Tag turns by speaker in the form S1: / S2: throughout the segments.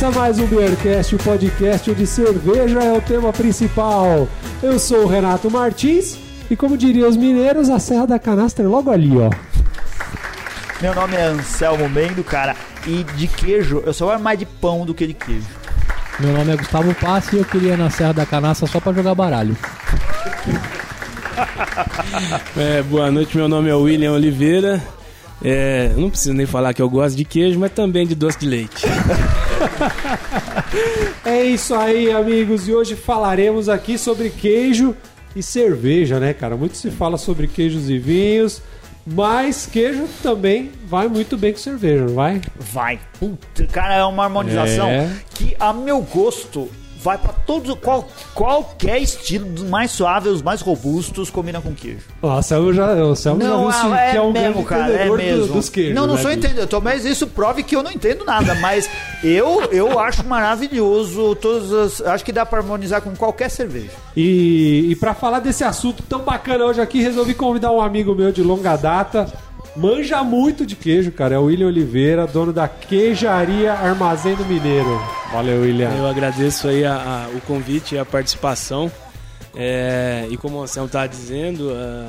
S1: Começa mais um Beercast, o podcast onde cerveja é o tema principal. Eu sou o Renato Martins e, como diriam os mineiros, a Serra da Canastra é logo ali, ó.
S2: Meu nome é Anselmo Mendo, cara, e de queijo, eu só gosto mais de pão do que de queijo.
S3: Meu nome é Gustavo Passi e eu queria ir na Serra da Canastra só pra jogar baralho.
S4: É, boa noite, meu nome é William Oliveira. É, não preciso nem falar que eu gosto de queijo, mas também de doce de leite.
S1: É isso aí, amigos, e hoje falaremos aqui sobre queijo e cerveja, né, cara? Muito se fala sobre queijos e vinhos, mas queijo também vai muito bem com cerveja, não vai?
S2: Vai. Puta, cara, é uma harmonização
S1: É.
S2: que, a meu gosto, vai pra todos, qual, qualquer estilo, dos mais suaves, os mais robustos, combina com queijo.
S1: Eu já, o Selmo já viu se-
S2: ah, é
S1: que é um
S2: mesmo, cara, é
S1: do-
S2: mesmo.
S1: dos queijos.
S2: não, não
S1: né,
S2: sou entendedor, mas isso prove que eu não entendo nada, mas eu, eu acho maravilhoso, todas as, acho que dá pra harmonizar com qualquer cerveja.
S1: E, e para falar desse assunto tão bacana hoje aqui, resolvi convidar um amigo meu de longa data. Manja muito de queijo, cara. É o William Oliveira, dono da queijaria Armazém do Mineiro. Valeu, William.
S4: Eu agradeço aí a- a- o convite e a participação. É, e como o Anselmo estava dizendo, a,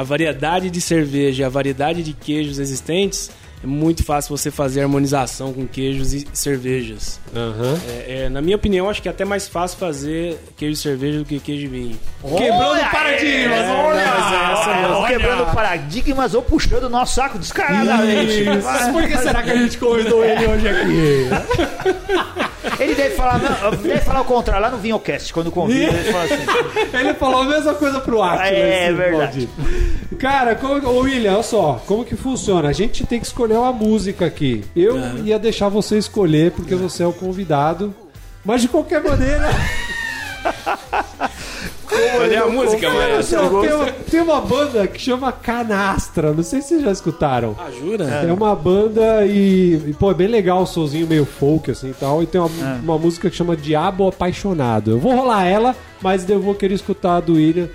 S4: a variedade de cerveja, a variedade de queijos existentes, é muito fácil você fazer harmonização com queijos e cervejas.
S1: Aham.
S4: É, é, na minha opinião, acho que é até mais fácil fazer queijo e cerveja do que queijo e vinho.
S1: Quebrando
S2: Olha
S1: paradigmas,
S2: aí,
S1: olha!
S2: mas é.
S1: Olha!
S2: Quebrando paradigmas ou puxando o nosso saco descaradamente.
S1: Isso. Por que será que a gente convidou ele hoje aqui?
S2: Ele deve falar, não, deve falar o contrário, lá no Vinhocast, quando convida, ele fala assim.
S1: Ele falou a mesma coisa pro Atila.
S2: É,
S1: esse
S2: verdade.
S1: maldito. Cara, como, ô William, olha só, como que funciona? A gente tem que escolher uma música aqui. Eu ia deixar você escolher, porque você é o convidado. Mas de qualquer maneira.
S4: Olha a música,
S1: só, tem, uma, tem uma banda que chama Canastra. Não sei se vocês já escutaram.
S4: Ah, jura?
S1: É uma banda e, e, pô, é bem legal o solzinho meio folk assim e tal. E tem uma, uma música que chama Diabo Apaixonado. Eu vou rolar ela, mas eu vou querer escutar a do William.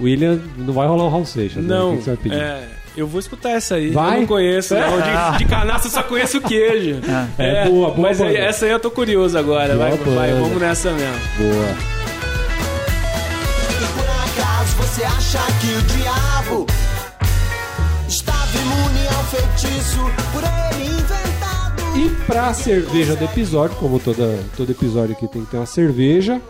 S1: William, não vai rolar o Raul Seixas, né? O
S4: Não,
S1: que que você vai pedir?
S4: é, eu vou escutar essa aí.
S1: Vai?
S4: Eu não conheço, não. De, de canastra eu só conheço o queijo.
S1: É, boa, boa
S4: Mas
S1: banda.
S4: essa aí eu tô curioso agora.
S1: Boa
S4: Vai, vai, vamos nessa mesmo.
S1: Boa.
S5: Você acha que o diabo estava imune ao feitiço por ele inventado?
S1: E pra cerveja do episódio, como toda, todo episódio aqui tem que ter uma cerveja,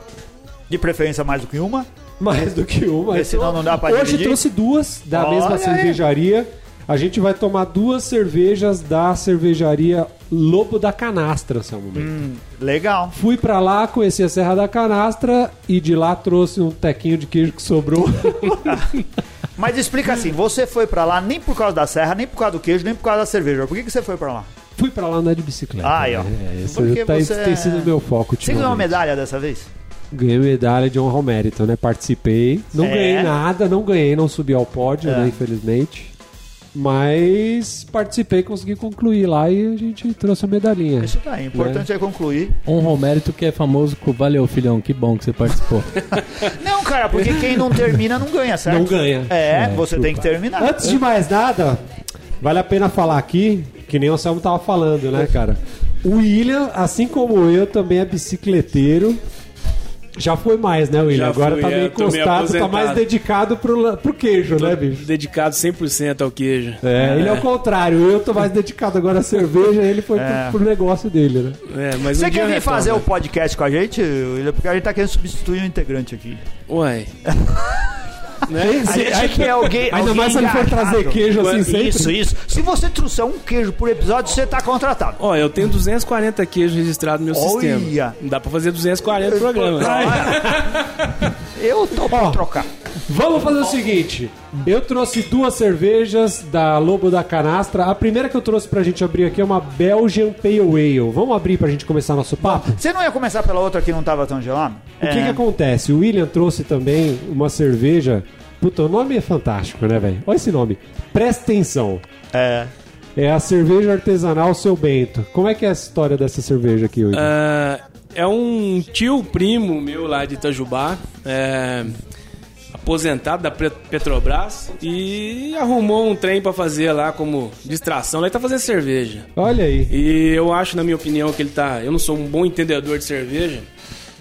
S2: De preferência mais do que uma.
S1: mais do que uma.
S2: Porque senão não dá pra
S1: Hoje
S2: dividir.
S1: trouxe duas da
S2: Olha
S1: mesma
S2: aí.
S1: cervejaria. A gente vai tomar duas cervejas da cervejaria Lobo da Canastra, Samuel.
S2: Hum, legal.
S1: Fui pra lá, conheci a Serra da Canastra e de lá trouxe um tequinho de queijo que sobrou.
S2: Mas explica assim, você foi pra lá nem por causa da serra, nem por causa do queijo, nem por causa da cerveja. Por que, que você foi pra lá?
S1: Fui pra lá andar de bicicleta.
S2: Ai, ó.
S1: É, esse
S2: Porque
S1: tá,
S2: você
S1: tem sido o meu foco.
S2: Você ganhou uma medalha dessa vez?
S1: Ganhei medalha de honra ao mérito, né? Participei. Não
S2: É?
S1: ganhei nada, não ganhei, não subi ao pódio,
S2: É.
S1: né? Infelizmente. Mas participei, consegui concluir lá e a gente trouxe a medalhinha.
S2: Isso tá aí. O importante é concluir.
S3: Honra ao mérito que é famoso com Valeu, filhão, que bom que você participou.
S2: Não, cara, porque quem não termina não ganha, certo?
S1: Não ganha.
S2: É,
S1: É,
S2: você tem que terminar.
S1: Antes de mais nada, vale a pena falar aqui, que nem o Anselmo tava falando, né, cara? O William, assim como eu, também é bicicleteiro. Já foi mais, né, William?
S4: Já
S1: Agora
S4: fui,
S1: tá meio
S4: é, meio
S1: encostado, tá mais dedicado pro, pro queijo, né, bicho?
S4: Dedicado 100% ao queijo.
S1: É, ele é o contrário. Eu tô mais dedicado agora à cerveja, ele foi
S2: É.
S1: pro, pro negócio dele, né?
S4: É, mas
S2: Você
S4: um
S2: quer vir fazer o podcast com a gente? William? Porque a gente tá querendo substituir um integrante aqui.
S4: Uai.
S2: A gente quer alguém.
S1: Ainda
S2: alguém
S1: mais se ele for trazer queijo assim sempre.
S2: Isso, isso. Se você trouxer um queijo por episódio, você tá contratado.
S4: Ó, eu tenho 240 queijos registrados no meu
S2: Olha.
S4: sistema. Dá pra fazer 240 programas.
S2: Eu tô pra trocar.
S1: Vamos fazer o seguinte: eu trouxe duas cervejas da Lobo da Canastra. A primeira que eu trouxe pra gente abrir aqui é uma Belgian Pale Ale. Vamos abrir pra gente começar nosso papo?
S2: Você não ia começar pela outra que não tava tão gelado?
S1: O que, que acontece? O William trouxe também uma cerveja. Puta, o nome é fantástico, né, velho? Olha esse nome. Presta atenção.
S2: É.
S1: É a cerveja artesanal Seu Bento. Como é que é a história dessa cerveja aqui, William?
S4: Ah, é um tio primo meu lá de Itajubá. É, aposentado da Petrobras e arrumou um trem pra fazer lá como distração. Ele tá fazendo cerveja.
S1: Olha aí.
S4: E eu acho, na minha opinião, que ele tá. Eu não sou um bom entendedor de cerveja,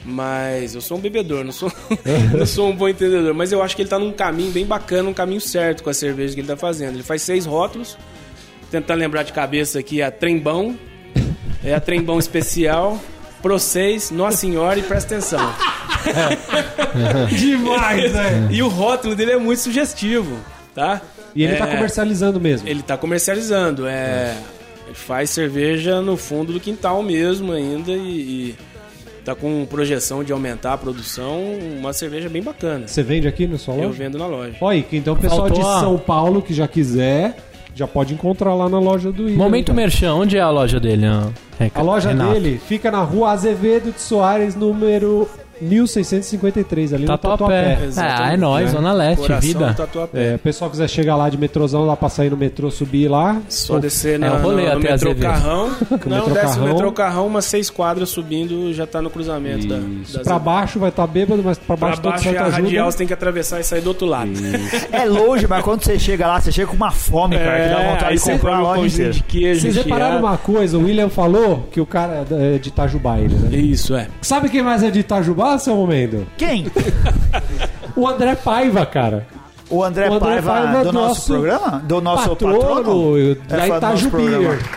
S4: mas eu sou um bebedor, não sou, não sou um bom entendedor. Mas eu acho que ele tá num caminho bem bacana, um caminho certo com a cerveja que ele tá fazendo. Ele faz seis rótulos, tentando lembrar de cabeça aqui a Trembão, é a Trembão Especial, Pro 6, Nossa Senhora e presta atenção.
S1: Demais, né?
S4: E o rótulo dele é muito sugestivo, tá?
S1: E ele tá
S4: É,
S1: comercializando mesmo.
S4: Ele tá comercializando, é. Ele faz cerveja no fundo do quintal mesmo ainda e, e tá com projeção de aumentar a produção, uma cerveja bem bacana.
S1: Você vende aqui no sua
S4: Eu vendo na loja.
S1: Olha então o pessoal
S3: Faltou
S1: de
S3: a-
S1: São Paulo que já quiser, já pode encontrar lá na loja do William.
S3: Momento
S1: cara.
S3: Merchan, onde é a loja dele? Reca-
S1: A loja
S3: Renato?
S1: dele fica na rua Azevedo de Soares, número 1653, ali no
S3: Tatuapé.
S1: Tatuapé.
S4: Exatamente.
S3: Ah, é nóis,
S1: É.
S3: Zona Leste,
S4: Coração
S3: vida.
S4: Tatuapé.
S1: É, o pessoal quiser chegar lá de metrôzão, dá pra sair no metrô, subir lá.
S4: Só descer na,
S3: É o rolê
S4: no, no
S3: até
S4: metrô. Carrão. Não,
S1: metrô
S4: desce
S1: Carrão.
S4: o metrô Carrão, umas seis quadras subindo, já tá no cruzamento
S1: Isso.
S4: da
S1: Pra baixo vai estar bêbado, mas pra
S4: Pra
S1: baixo todo
S4: baixo é a
S1: ajuda.
S4: radial, você tem que atravessar e sair do outro lado.
S2: É longe, mas quando você chega lá, você chega com uma fome, cara, que dá vontade
S4: É,
S2: de comprar
S4: um
S2: loja
S4: pãozinho de queijo.
S1: Vocês repararam uma coisa? O William falou que o cara é de Itajubá, ele, né?
S4: Isso, é.
S1: Sabe quem mais é de Itajubá, seu momento?
S2: Quem?
S1: O André Paiva, cara.
S2: O André,
S1: O André
S2: Paiva,
S1: Paiva,
S2: do nosso,
S1: nosso
S2: programa? Do nosso
S1: patrono,
S2: patrono?
S1: da.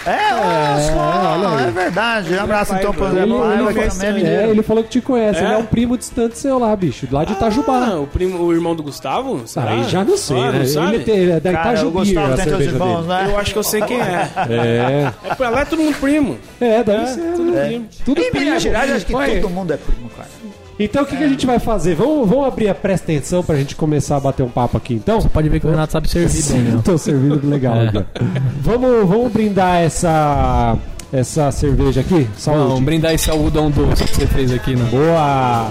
S2: É, olha só,
S1: olha aí.
S2: é verdade. Um abraço então pro. André
S1: Ele,
S2: Paiva,
S1: ele-
S2: que também é
S1: é,
S2: mineiro.
S1: ele falou que te conhece.
S4: É?
S1: Ele é um primo distante seu lá, bicho. Lá de Itajubá.
S4: Ah, o, primo, o irmão do Gustavo? Será?
S1: Aí já não sei,
S4: Ah,
S1: né?
S4: não sabe?
S1: Ele é da
S2: Cara, o
S1: Itajubir,
S2: Gustavo
S1: a
S2: tem teus irmãos, né?
S4: Eu acho que eu sei quem é.
S1: É,
S4: É pra lá é todo mundo primo.
S1: é, deve ser.
S4: Todo
S1: né?
S4: primo.
S1: Tudo
S2: Em
S1: primo.
S2: Minas Gerais, acho que todo mundo é primo, cara.
S1: Então o que, que a gente vai fazer? Vamos, vamos abrir a presta atenção pra gente começar a bater um papo aqui, então?
S3: Pode ver que o Renato sabe servir bem, né?
S1: Tô servindo legal
S3: É.
S1: aqui. Vamos, vamos brindar essa, essa cerveja aqui?
S3: Vamos
S1: Saúde.
S3: brindar esse algodão doce que você fez aqui, né?
S1: Boa!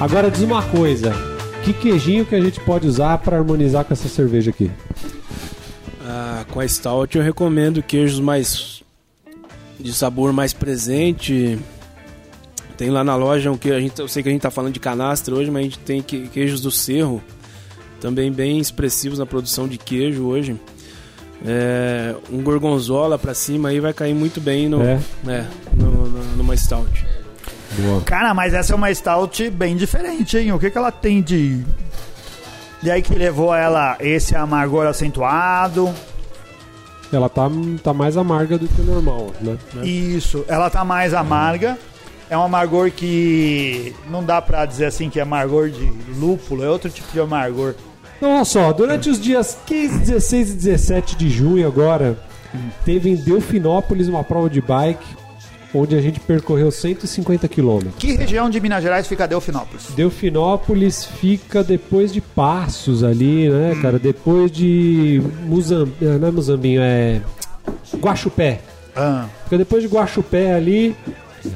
S1: Agora diz uma coisa. Que queijinho que a gente pode usar pra harmonizar com essa cerveja aqui?
S4: Ah, com a Stout eu recomendo queijos mais de sabor mais presente. Tem lá na loja um que a gente, eu sei que a gente tá falando de canastra hoje, mas a gente tem que- queijos do Cerro, também bem expressivos na produção de queijo hoje. É, um gorgonzola pra cima aí vai cair muito bem no,
S1: É.
S4: né, no- no- numa Stout.
S1: Boa.
S2: Cara, mas essa é uma stout bem diferente, hein? O que, que ela tem de. E aí que levou ela esse amargor acentuado.
S1: Ela tá, tá mais amarga do que o normal, né?
S2: Isso, ela tá mais amarga. É um amargor que não dá pra dizer assim que é amargor de lúpulo, é outro tipo de amargor.
S1: Então, olha só, durante os dias 15, 16 e 17 de junho agora, teve em Delfinópolis uma prova de bike, onde a gente percorreu 150 quilômetros.
S2: Que região de Minas Gerais fica Delfinópolis?
S1: Delfinópolis fica depois de Passos ali, né, cara? Depois de Muzambique, não é Muzambinho, é Guaxupé.
S2: Ah.
S1: Fica depois de Guaxupé ali.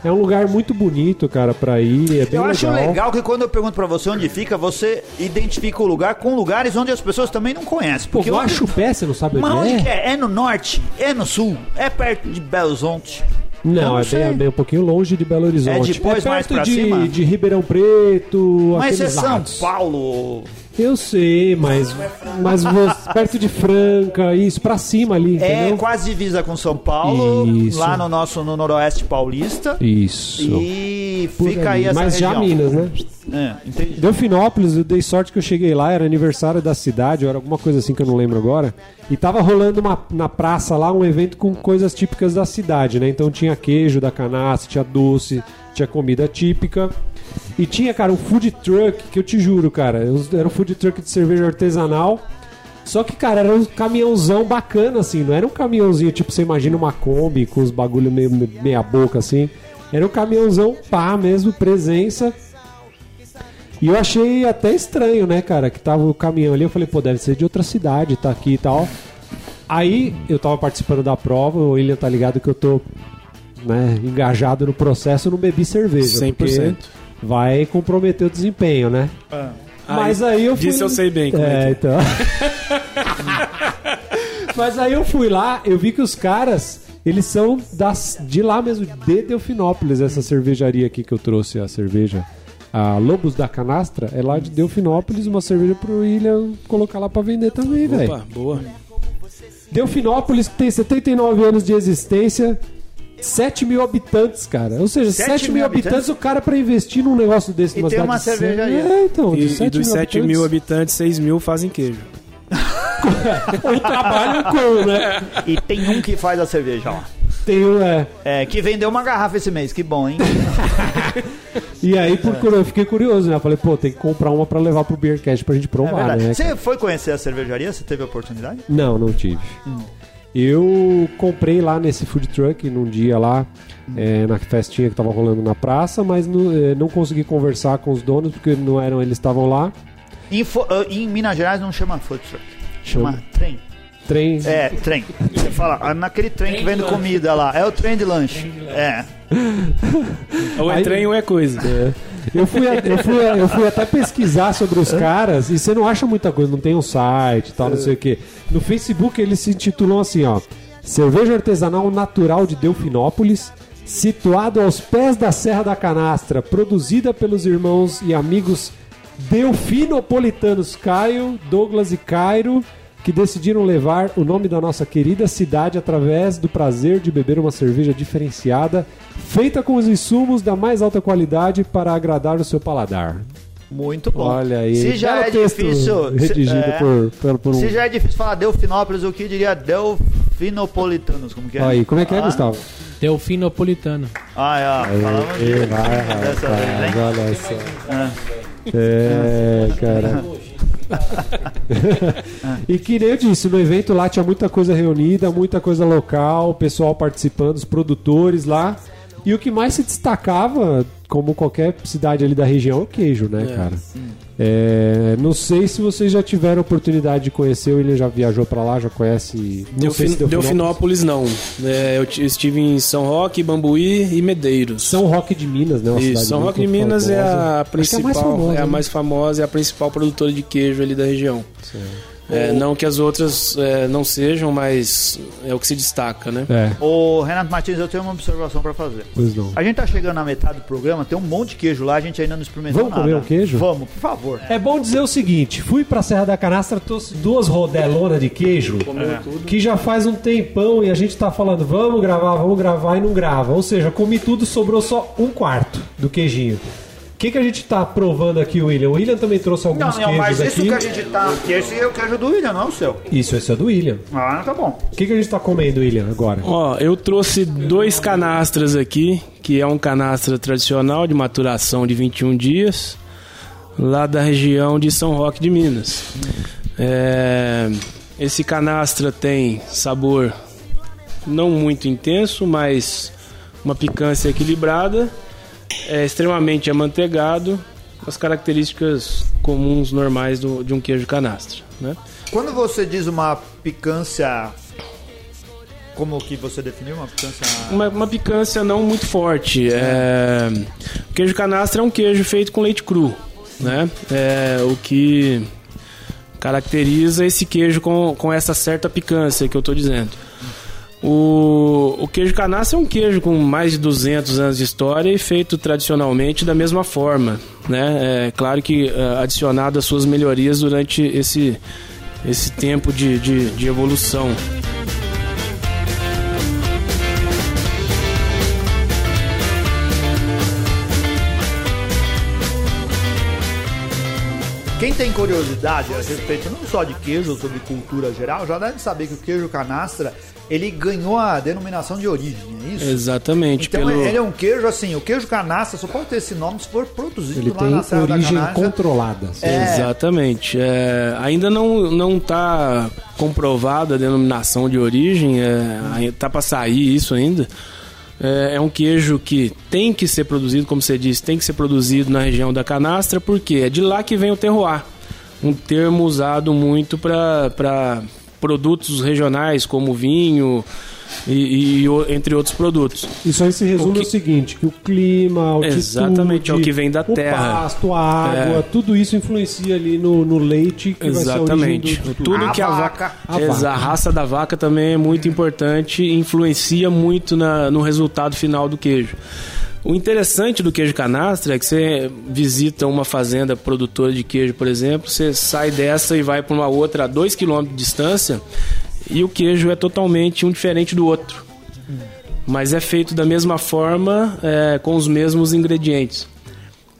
S1: É um lugar muito bonito, cara, pra ir. É bem
S2: Eu
S1: legal.
S2: acho legal que quando eu pergunto pra você onde fica, você identifica o lugar com lugares onde as pessoas também não conhecem.
S1: Pô,
S2: Porque onde-
S1: Guaxupé, você não sabe
S2: Mas
S1: onde
S2: onde
S1: é?
S2: que é? É no norte? É no sul? É perto de Belo Horizonte?
S1: Não,
S2: não
S1: é bem, é bem um pouquinho longe de Belo Horizonte.
S2: É depois, mais
S1: perto
S2: pra
S1: de,
S2: cima?
S1: de Ribeirão Preto,
S2: Mas é São
S1: lados.
S2: Paulo.
S1: Eu sei, mas, mas perto de Franca, isso, pra cima ali,
S2: É
S1: entendeu?
S2: quase divisa com São Paulo,
S1: Isso.
S2: lá no nosso no noroeste paulista.
S1: Isso.
S2: E
S1: Por
S2: fica
S1: ali.
S2: aí essa
S1: Mas já
S2: região.
S1: Minas, né?
S2: É, entendi.
S1: Delfinópolis, eu dei sorte que eu cheguei lá, era aniversário da cidade, ou era alguma coisa assim que eu não lembro agora. E tava rolando uma, na praça lá um evento com coisas típicas da cidade, né? Então tinha queijo da canastra, tinha doce, tinha comida típica. E tinha, cara, um food truck, que eu te juro, cara, era um food truck de cerveja artesanal. Só que, cara, era um caminhãozão bacana, assim, não era um caminhãozinho, tipo, você imagina uma Kombi com os bagulho meio meia boca, assim. Era um caminhãozão pá mesmo, presença. E eu achei até estranho, né, cara, que tava o caminhão ali. Eu falei, pô, deve ser de outra cidade, tá aqui e tal. Aí eu tava participando da prova, o William tá ligado que eu tô né, engajado no processo, eu não bebi cerveja.
S4: 100%.
S1: Porque vai comprometer o desempenho, né? Mas aí eu fui.
S4: Disso eu sei bem como é
S1: É,
S4: que é.
S1: então. Mas aí eu fui lá, eu vi que os caras, eles são das, de lá mesmo, de Delfinópolis, essa cervejaria aqui que eu trouxe a cerveja. A Lobos da Canastra é lá de Delfinópolis, uma cerveja pro William colocar lá pra vender também, velho.
S4: Opa, boa.
S1: Delfinópolis tem 79 anos de existência, 7 mil habitantes, cara. Ou seja, 7,
S2: 7
S1: mil
S2: mil
S1: habitantes,
S2: habitantes?
S1: o cara pra investir num negócio desse
S2: E tem uma cervejaria.
S1: É, então, de
S4: E,
S1: 7
S4: e dos 7 mil habitantes, 6 mil fazem queijo.
S1: Ou trabalham com, né?
S2: E tem um que faz a cerveja, ó.
S1: Tem um, é.
S2: É, que vendeu uma garrafa esse mês, que bom, hein?
S1: E aí, por eu fiquei curioso, né? Eu falei, pô, tem que comprar uma pra levar pro Beercast pra gente
S2: É
S1: provar,
S2: verdade.
S1: né?
S2: Você foi conhecer a cervejaria? Você teve a oportunidade?
S1: Não, não tive. Eu comprei lá nesse food truck num dia lá, é, na festinha que tava rolando na praça, mas não, é, não consegui conversar com os donos porque não eram eles estavam lá.
S2: Em, Fo- ah, em Minas Gerais não chama food truck. Chama
S1: Chama.
S2: trem.
S1: Trem.
S2: É, trem. Você fala, ah, naquele trem que vende comida lá. É o trem de lanche. É.
S4: Ou é
S1: Aí-
S4: trem ou é coisa.
S1: É. Eu fui, eu, fui, eu fui até pesquisar sobre os caras e você não acha muita coisa, não tem um site tal, não sei o quê. No Facebook eles se intitulam assim, ó. Cerveja artesanal natural de Delfinópolis, situado aos pés da Serra da Canastra, produzida pelos irmãos e amigos delfinopolitanos Caio, Douglas e Cairo, que decidiram levar o nome da nossa querida cidade através do prazer de beber uma cerveja diferenciada, feita com os insumos da mais alta qualidade para agradar o seu paladar.
S2: Muito bom.
S1: Olha aí.
S2: Se já é difícil. se-
S1: Redigido
S2: é,
S1: por, por, por um.
S2: Se já é difícil falar Delfinópolis, o que diria Delfinopolitanos? Como que é?
S1: Aí, como é que é,
S2: Ah,
S1: Gustavo?
S3: Delfinopolitano.
S2: Ah, é. Falamos
S1: Ei,
S2: de-
S1: vai,
S2: dessa vez,
S1: rapaz,
S2: hein?
S1: olha só.
S2: Ah.
S1: É, cara. e que nem eu disse, no evento lá tinha muita coisa reunida, muita coisa local, o pessoal participando, os produtores lá. E o que mais se destacava, como qualquer cidade ali da região, é o queijo, né,
S4: É.
S1: cara? É, não sei se vocês já tiveram oportunidade de conhecer, o William já viajou pra lá, já conhece. Não sei se
S4: Delfin, Delfinópolis não. É, eu estive em São Roque, Bambuí e Medeiros.
S1: São Roque de Minas, né? uma
S4: Isso, São Roque de Minas é
S1: famosa.
S4: a
S1: Acho que é
S4: principal,
S1: a mais famosa,
S4: é a
S1: né?
S4: mais famosa, é a principal produtora de queijo ali da região. É, não que as outras é, não sejam, mas é o que se destaca, né?
S1: É,
S2: Ô, Renato Martins, eu tenho uma observação pra fazer.
S1: pois não.
S2: A gente tá chegando na metade do programa, tem um monte de queijo lá, a gente ainda não experimentou
S1: Vamos
S2: nada.
S1: comer um queijo?
S2: Vamos, por favor.
S1: É bom dizer o seguinte: fui pra Serra da Canastra, trouxe duas rodelonas de queijo, que já faz um tempão e a gente tá falando, vamos gravar, vamos gravar e não grava. Ou seja, comi tudo, sobrou só um quarto do queijinho. O que, que a gente tá provando aqui, William? O William também trouxe alguns
S2: Não, não,
S1: queijos
S2: mas isso
S1: aqui.
S2: que a gente tá. Que esse é o queijo do William, não é o seu.
S1: Isso, esse é do William.
S2: Ah, tá bom.
S1: O que, que a gente tá comendo, William, agora?
S4: Ó, eu trouxe dois canastras aqui, que é um canastra tradicional de maturação de 21 dias, lá da região de São Roque de Minas. É, esse canastra tem sabor não muito intenso, mas uma picância equilibrada, é extremamente amanteigado, as características comuns normais do- de um queijo canastra, né?
S2: Quando você diz uma picância. Como que você definiu? Uma picância.
S4: uma, uma picância não muito forte. É, o queijo canastra é um queijo feito com leite cru, né? É, o que caracteriza esse queijo com, com essa certa picância que eu estou dizendo. O, o queijo canastra é um queijo com mais de 200 anos de história e feito tradicionalmente da mesma forma, né? É claro que é, adicionado as suas melhorias durante esse, esse tempo de, de, de evolução.
S2: Quem tem curiosidade a respeito não só de queijo, sobre cultura geral, já deve saber que o queijo canastra ele ganhou a denominação de origem, é isso?
S4: Exatamente.
S2: Então
S4: pelo...
S2: ele é um queijo assim, o queijo canastra só pode ter esse nome se for produzido
S1: Ele
S2: lá
S1: tem
S2: na Serra
S1: origem controlada.
S2: É.
S4: Exatamente. É, ainda não não está comprovada a denominação de origem, é, está para sair isso ainda. É, é um queijo que tem que ser produzido, como você disse, tem que ser produzido na região da canastra, porque é de lá que vem o terroir. Um termo usado muito para produtos regionais como vinho e, e entre outros produtos.
S1: Isso aí se resume
S4: O que-
S1: ao seguinte, que o clima, a altitude,
S4: Exatamente, é o que vem da
S1: o
S4: terra.
S1: pasto, a água,
S4: É.
S1: tudo isso influencia ali no, no leite que vai ser a
S4: Exatamente.
S1: do, do
S4: Tudo
S2: A
S4: que a
S2: vaca.
S1: A vaca.
S4: a raça da vaca também é muito importante e influencia muito na- no resultado final do queijo. O interessante do queijo canastra é que você visita uma fazenda produtora de queijo, por exemplo, você sai dessa e vai para uma outra a 2 km de distância e o queijo é totalmente um diferente do outro. Mas é feito da mesma forma, é, com os mesmos ingredientes.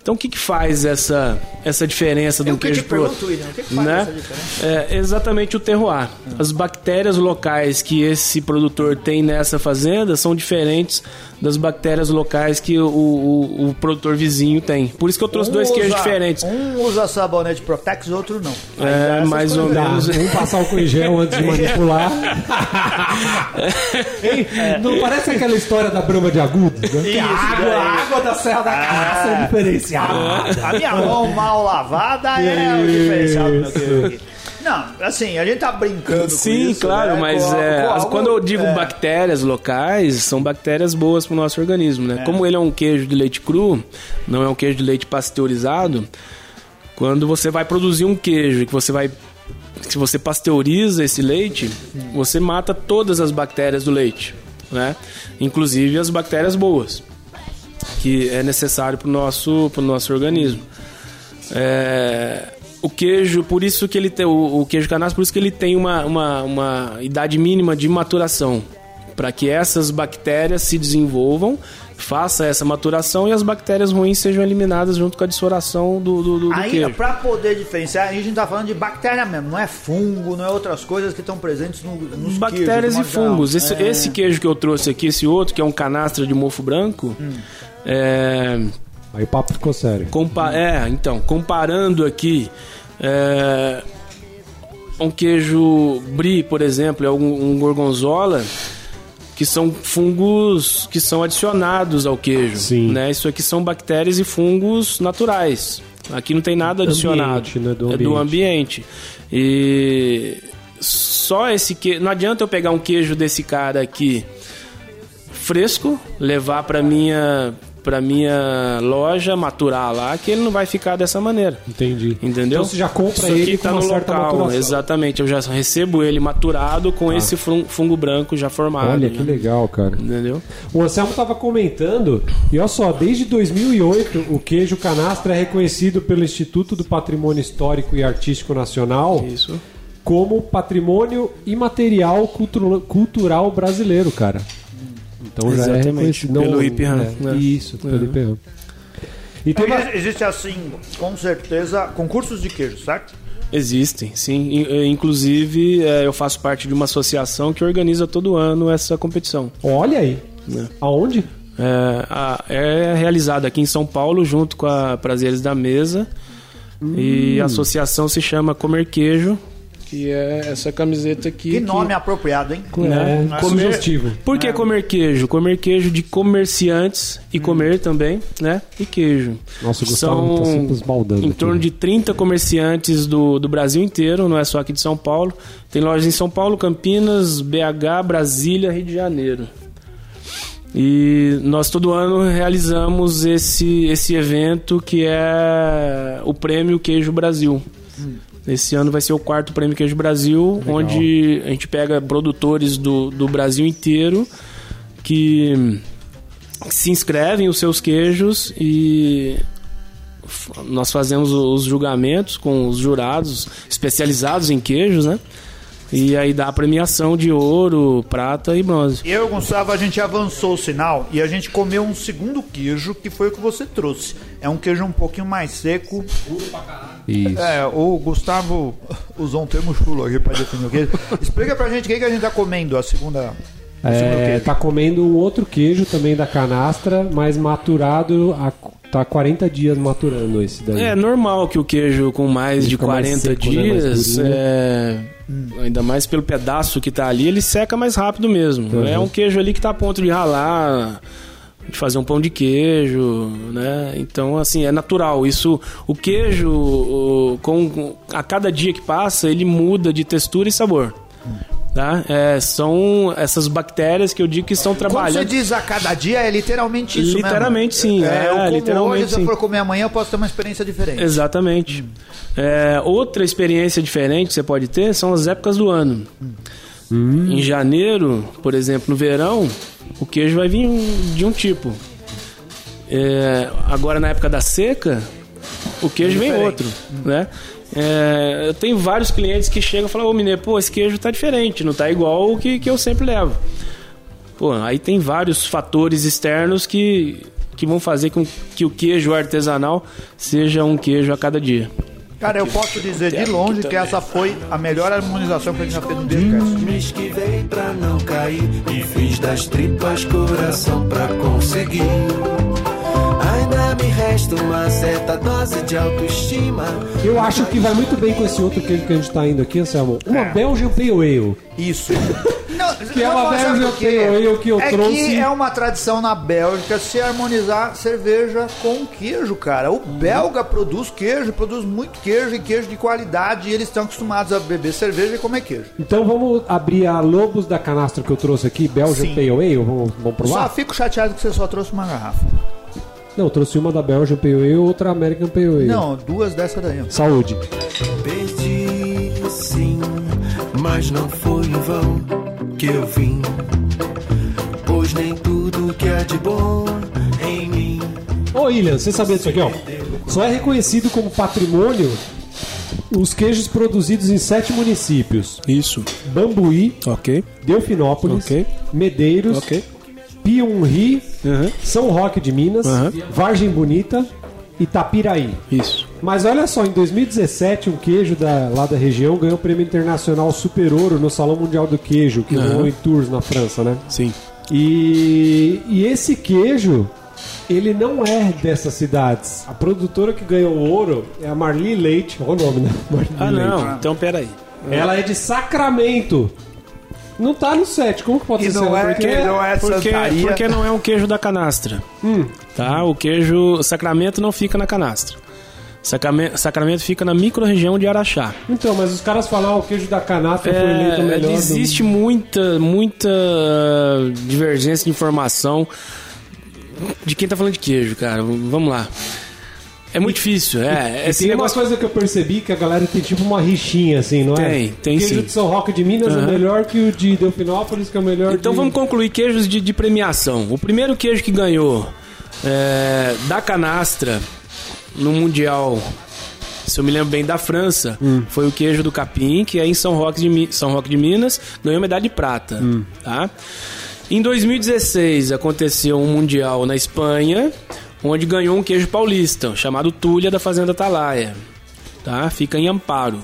S4: Então o que, que faz essa, essa diferença de um
S2: Eu que te
S4: queijo pro outro?
S2: pergunto, William, o que, que faz
S4: né?
S2: essa diferença?
S4: É exatamente o terroir. As bactérias locais que esse produtor tem nessa fazenda são diferentes das bactérias locais que o, o- o produtor vizinho tem. Por isso que eu trouxe dois
S2: Um
S4: queijos
S2: usa-
S4: diferentes.
S2: Um usa sabonete Protex, o outro não.
S4: É,
S2: essas
S4: mais ou menos.
S1: vamos passar o em gel antes de manipular. Ei, não parece aquela história da brama de agudo? Né?
S2: Isso,
S1: água, a água da Serra da Caça é diferenciada.
S2: A minha mão mal lavada é o diferencial do meu aqui. Não, assim, a gente tá brincando com
S4: Sim,
S2: isso,
S4: claro,
S2: né?
S4: mas
S2: Com-
S4: é,
S2: com algo-
S4: quando eu digo
S2: é.
S4: bactérias locais, são bactérias boas para o nosso organismo, né? Como ele é um queijo de leite cru, não é um queijo de leite pasteurizado, quando você vai produzir um queijo que você vai se você pasteuriza esse leite, você mata todas as bactérias do leite, né? Inclusive as bactérias boas, que é necessário para o nosso, pro nosso organismo. É, o queijo, por isso que ele tem o, o queijo canastra, por isso que ele tem uma, uma, uma idade mínima de maturação, para que essas bactérias se desenvolvam, faça essa maturação e as bactérias ruins sejam eliminadas junto com a desfloração do, do, do,
S2: Aí, pra poder diferenciar, a gente tá falando de bactéria mesmo, não é fungo, não é outras coisas que estão presentes no, nos
S4: Bactérias
S2: queijos,
S4: e fungos. Esse,
S2: É.
S4: esse queijo que eu trouxe aqui, esse outro, que é um canastra de mofo branco, é,
S1: Aí o papo ficou sério.
S4: Compa é, então, comparando aqui é, um queijo brie, por exemplo, é um, um gorgonzola, que são fungos que são adicionados ao queijo.
S1: Sim.
S4: Né? Isso aqui são bactérias e fungos naturais. Aqui não tem nada adicionado.
S1: Ambiente, né? Do
S4: É do ambiente. E só esse queijo. Não adianta eu pegar um queijo desse cara aqui fresco, levar para minha para minha loja maturar lá, que ele não vai ficar dessa maneira.
S1: Entendi.
S4: Entendeu?
S1: Então você já compra
S4: Isso
S1: ele
S4: tá no local,
S1: maturação.
S4: exatamente. Eu já recebo ele maturado com esse fun- fungo branco já formado.
S1: Olha
S4: né?
S1: que legal, cara.
S4: Entendeu?
S1: O Anselmo estava comentando, e olha só, desde 2008 o queijo canastra é reconhecido pelo Instituto do Patrimônio Histórico e Artístico Nacional
S4: Isso.
S1: como patrimônio imaterial cultu- cultural brasileiro, cara. Então já é
S4: Exatamente,
S1: reconhecido.
S4: pelo IPRAM,
S1: é,
S4: né?
S1: Isso, pelo
S4: Uhum.
S1: IPRAM. E tem uma...
S2: Existe, assim, com certeza, concursos de queijo, certo?
S4: Existem, sim. Eh, Inclusive, eh, eu faço parte de uma associação que organiza todo ano essa competição.
S1: Olha aí.
S4: né?
S1: Aonde?
S4: É, é realizada aqui em São Paulo, junto com a Prazeres da Mesa. E
S1: Hum.
S4: a associação se chama Comer Queijo, que é essa camiseta aqui.
S2: Que nome apropriado, hein?
S1: É,
S2: Né?
S1: sugestivo.
S4: Por que comer queijo? Comer queijo de comerciantes e comer também, né? E queijo.
S1: Nossa, Gustavo tá sempre esbaldando
S4: em
S1: aqui.
S4: torno de 30 comerciantes do, do Brasil inteiro, não é só aqui de São Paulo. Tem lojas em São Paulo, Campinas, BH, Brasília, Rio de Janeiro. E nós todo ano realizamos esse, esse evento que é o Prêmio Queijo Brasil. Esse ano vai ser o quarto Prêmio Queijo Brasil, onde a gente pega produtores do, do Brasil inteiro que se inscrevem os seus queijos e nós fazemos os julgamentos com os jurados especializados em queijos, né? E aí dá a premiação de ouro, prata e bronze.
S2: Eu e Gustavo, a gente avançou o sinal e a gente comeu um segundo queijo, que foi o que você trouxe. É um queijo um pouquinho mais seco.
S1: Isso.
S2: É, o Gustavo usou um termo chulo aqui pra definir o queijo. Explica pra gente o que, que a gente tá comendo, a segunda.
S1: É, tá comendo um outro queijo também da canastra, mas maturado, há, tá 40 dias maturando esse daí.
S4: É normal que o queijo com mais
S1: Ele
S4: de
S1: fica mais
S4: 40
S1: seco, né, mais
S4: dias,
S1: durinho.
S4: é, ainda mais pelo pedaço que tá ali, ele seca mais rápido mesmo.
S1: Uhum.
S4: É um queijo ali que tá a ponto de ralar, de fazer um pão de queijo, né? Então, assim, é natural. Isso, o queijo, o- com, a cada dia que passa, ele muda de textura e sabor. Tá? É, são essas bactérias que eu digo que estão
S2: Quando você
S4: trabalhando.
S2: diz a cada dia, é literalmente isso
S4: Literalmente,
S2: mesmo.
S4: sim. É,
S2: eu como
S4: literalmente,
S2: hoje, se eu
S4: sim.
S2: for comer amanhã, eu posso ter uma experiência diferente.
S4: Exatamente. É, outra experiência diferente que você pode ter são as épocas do ano. Em janeiro, por exemplo, no verão, o queijo vai vir de um tipo. É, agora na época da seca, o queijo vem
S2: Diferente.
S4: outro, né? É, eu tenho vários clientes que chegam e falam, ô mineiro, pô, esse queijo tá diferente, não tá igual o que, que eu sempre levo. Pô, aí tem vários fatores externos que, que vão fazer com que o queijo artesanal seja um queijo a cada dia.
S2: Cara, eu posso dizer de longe que essa foi a melhor harmonização que a gente já fez no Beercast.
S5: Me esquivei pra não cair e fiz das tripas coração pra conseguir. Ainda me resta uma certa dose de autoestima.
S1: Eu acho que vai muito bem com esse outro queijo que a gente tá indo aqui, Anselmo. Uma Belgian Pale Ale.
S2: Isso. Não,
S1: Que é uma Belgian? Pale Ale que eu
S2: é
S1: trouxe.
S2: que é uma tradição na Bélgica se harmonizar cerveja com queijo, cara. O belga produz queijo, produz muito queijo e queijo de qualidade e eles estão acostumados a beber cerveja e comer queijo.
S1: Então vamos abrir a Lobos da canastra que eu trouxe aqui, Belgian
S2: Sim.
S1: Pale Ale. Vamos, vamos
S2: Só
S1: provar?
S2: fico chateado que você só trouxe uma garrafa.
S1: Não, eu trouxe uma da Belgian Pale Ale e outra American Pale Ale.
S2: Não, duas dessa daí.
S1: Saúde.
S5: Perdi sim, mas não foi em vão que eu vim. Pois nem tudo que é de bom em mim.
S1: Ô, William, você sabia disso aqui, ó? Só é reconhecido como patrimônio os queijos produzidos em sete municípios:
S4: Isso.
S1: Bambuí,
S4: Ok.
S1: Delfinópolis,
S4: Ok.
S1: Medeiros,
S4: Ok.
S1: Piumri,
S4: Uhum.
S1: São Roque de Minas,
S4: Aham.
S1: Vargem Bonita e Tapiraí.
S4: Isso.
S1: Mas olha só, em 2017, um queijo da, lá da região ganhou o prêmio internacional Super Ouro no Salão Mundial do Queijo, que rolou em Tours, na França, né?
S4: Sim.
S1: E, e esse queijo, ele não é dessas cidades. A produtora que ganhou o ouro é a Marli Leite. Olha o nome, né? Marli
S4: Ah,
S1: Leite.
S4: não. Então, peraí.
S1: Ela é de Sacramento. Não tá no set. Como que pode
S2: E
S1: ser?
S2: não é,
S1: Porque
S2: que não é
S4: Porque, porque não é um queijo da canastra. Tá? O queijo Sacramento não fica na canastra. Sacramento, Sacramento fica na micro-região de Araxá.
S1: Então, mas os caras falam, ah, o queijo da canastra foi eleito o
S4: É,
S1: melhor. do-
S4: existe muita, muita divergência de informação de quem tá falando de queijo, cara. Vamos lá. É muito difícil, é.
S1: E
S4: Esse
S1: tem
S4: negócio
S1: uma coisa que eu percebi que a galera tem tipo uma rixinha, assim, não é?
S4: Tem, tem
S1: o queijo
S4: sim.
S1: de São Roque de Minas é
S4: Aham.
S1: melhor que o de Delfinópolis, que é o melhor
S4: Então
S1: de...
S4: vamos concluir queijos de, de premiação. O primeiro queijo que ganhou é, da canastra no Mundial, se eu me lembro bem, da França, foi o queijo do Capim, que é em São Roque de, São Roque de Minas, ganhou medalha de prata. Tá? Em 2016 aconteceu um Mundial na Espanha, onde ganhou um queijo paulista, chamado Tulha da Fazenda Atalaia. Tá? Fica em Amparo.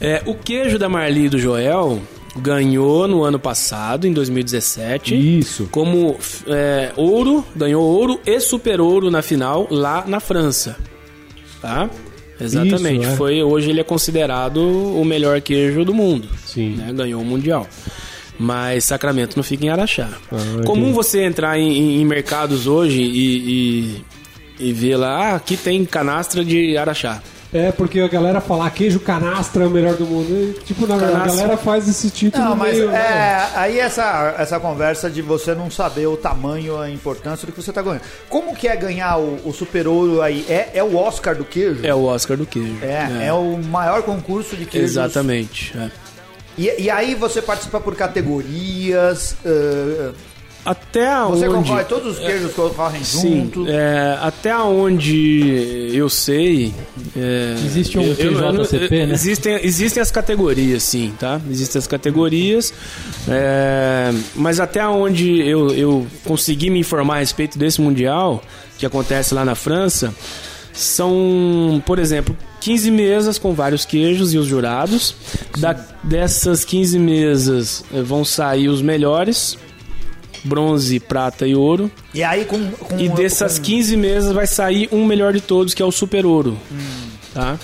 S4: É, o queijo da Marli e do Joel ganhou no ano passado, em 2017.
S1: Isso.
S4: Como é, ouro, ganhou ouro e super ouro na final lá na França. Tá? Exatamente.
S1: Isso, é.
S4: Foi, hoje ele é considerado o melhor queijo do mundo.
S1: Sim.
S4: né? Ganhou o Mundial. Mas Sacramento não fica em Araxá.
S1: Ah,
S4: Comum você entrar em, em- mercados hoje e, e, e ver lá, ah, aqui tem canastra de Araxá.
S1: É, porque a galera fala, queijo canastra é o melhor do mundo. E, tipo, na verdade, a galera faz esse título
S2: Não, mas
S1: meio... né?
S2: é, aí essa, essa conversa de você não saber o tamanho, a importância do que você tá ganhando. Como que é ganhar o, o Super Ouro aí? É, é o Oscar do queijo?
S4: É o Oscar do queijo.
S2: É, é o maior concurso de queijos.
S4: Exatamente. é.
S2: E, e aí você participa por categorias, eh,
S4: Até
S2: você
S4: onde...
S2: concorre, todos os queijos correm
S4: Sim,
S2: junto.
S4: é, até onde eu sei. é,
S3: Existe um
S4: eu- eu- eu
S3: TJCP, né?
S4: Existem, existem as categorias, sim, tá? Existem as categorias. é, mas até onde eu, eu consegui me informar a respeito desse Mundial, que acontece lá na França, são, por exemplo, 15 mesas com vários queijos e os jurados. Da, dessas 15 mesas eh, vão sair os melhores. Bronze, prata e ouro.
S2: E aí com, com
S4: E dessas
S2: com-
S4: 15 mesas vai sair um melhor de todos, que é o super ouro. Tá?